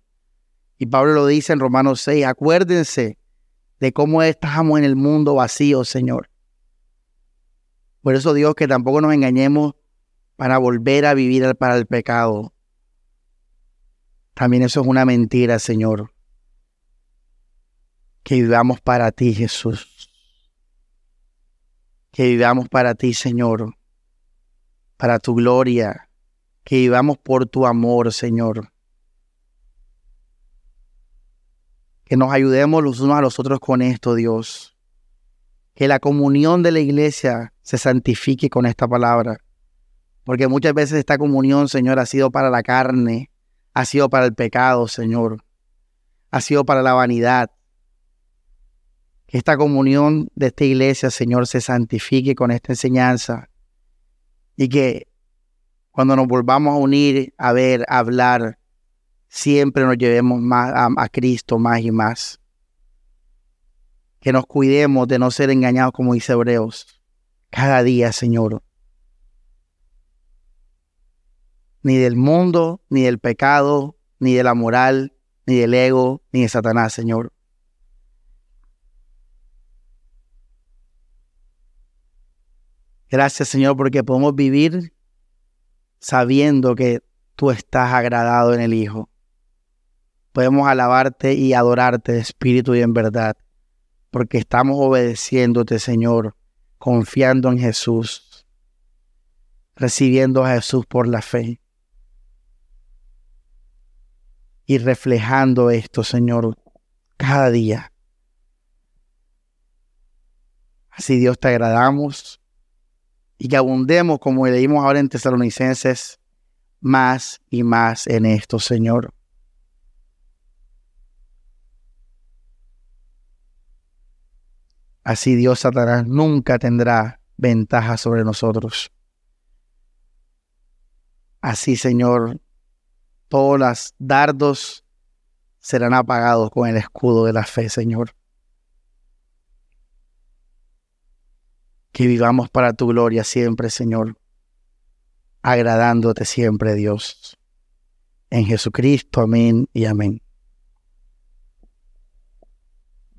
Y Pablo lo dice en Romanos 6, acuérdense de cómo estamos en el mundo vacío, Señor. Por eso Dios, que tampoco nos engañemos para volver a vivir para el pecado. También eso es una mentira, Señor. Que vivamos para ti, Jesús. Que vivamos para ti, Señor. Para tu gloria. Que vivamos por tu amor, Señor. Que nos ayudemos los unos a los otros con esto, Dios. Que la comunión de la iglesia se santifique con esta palabra. Porque muchas veces esta comunión, Señor, ha sido para la carne, ha sido para el pecado, Señor. Ha sido para la vanidad. Que esta comunión de esta iglesia, Señor, se santifique con esta enseñanza. Y que cuando nos volvamos a unir, a ver, a hablar, siempre nos llevemos más a, a Cristo más y más. Que nos cuidemos de no ser engañados como dice Hebreos. Cada día, Señor. ni del mundo, ni del pecado, ni de la moral, ni del ego, ni de Satanás, Señor. Gracias, Señor, porque podemos vivir sabiendo que tú estás agradado en el Hijo. Podemos alabarte y adorarte espíritu y en verdad, porque estamos obedeciéndote, Señor, confiando en Jesús, recibiendo a Jesús por la fe y reflejando esto, Señor, cada día. Así Dios te agradamos y que abundemos, como leímos ahora en Tesalonicenses, más y más en esto, Señor. Así Dios Satanás nunca tendrá ventaja sobre nosotros. Así, Señor, todos los dardos serán apagados con el escudo de la fe, Señor. Que vivamos para tu gloria siempre, Señor, agradándote siempre, Dios. En Jesucristo, amén y amén.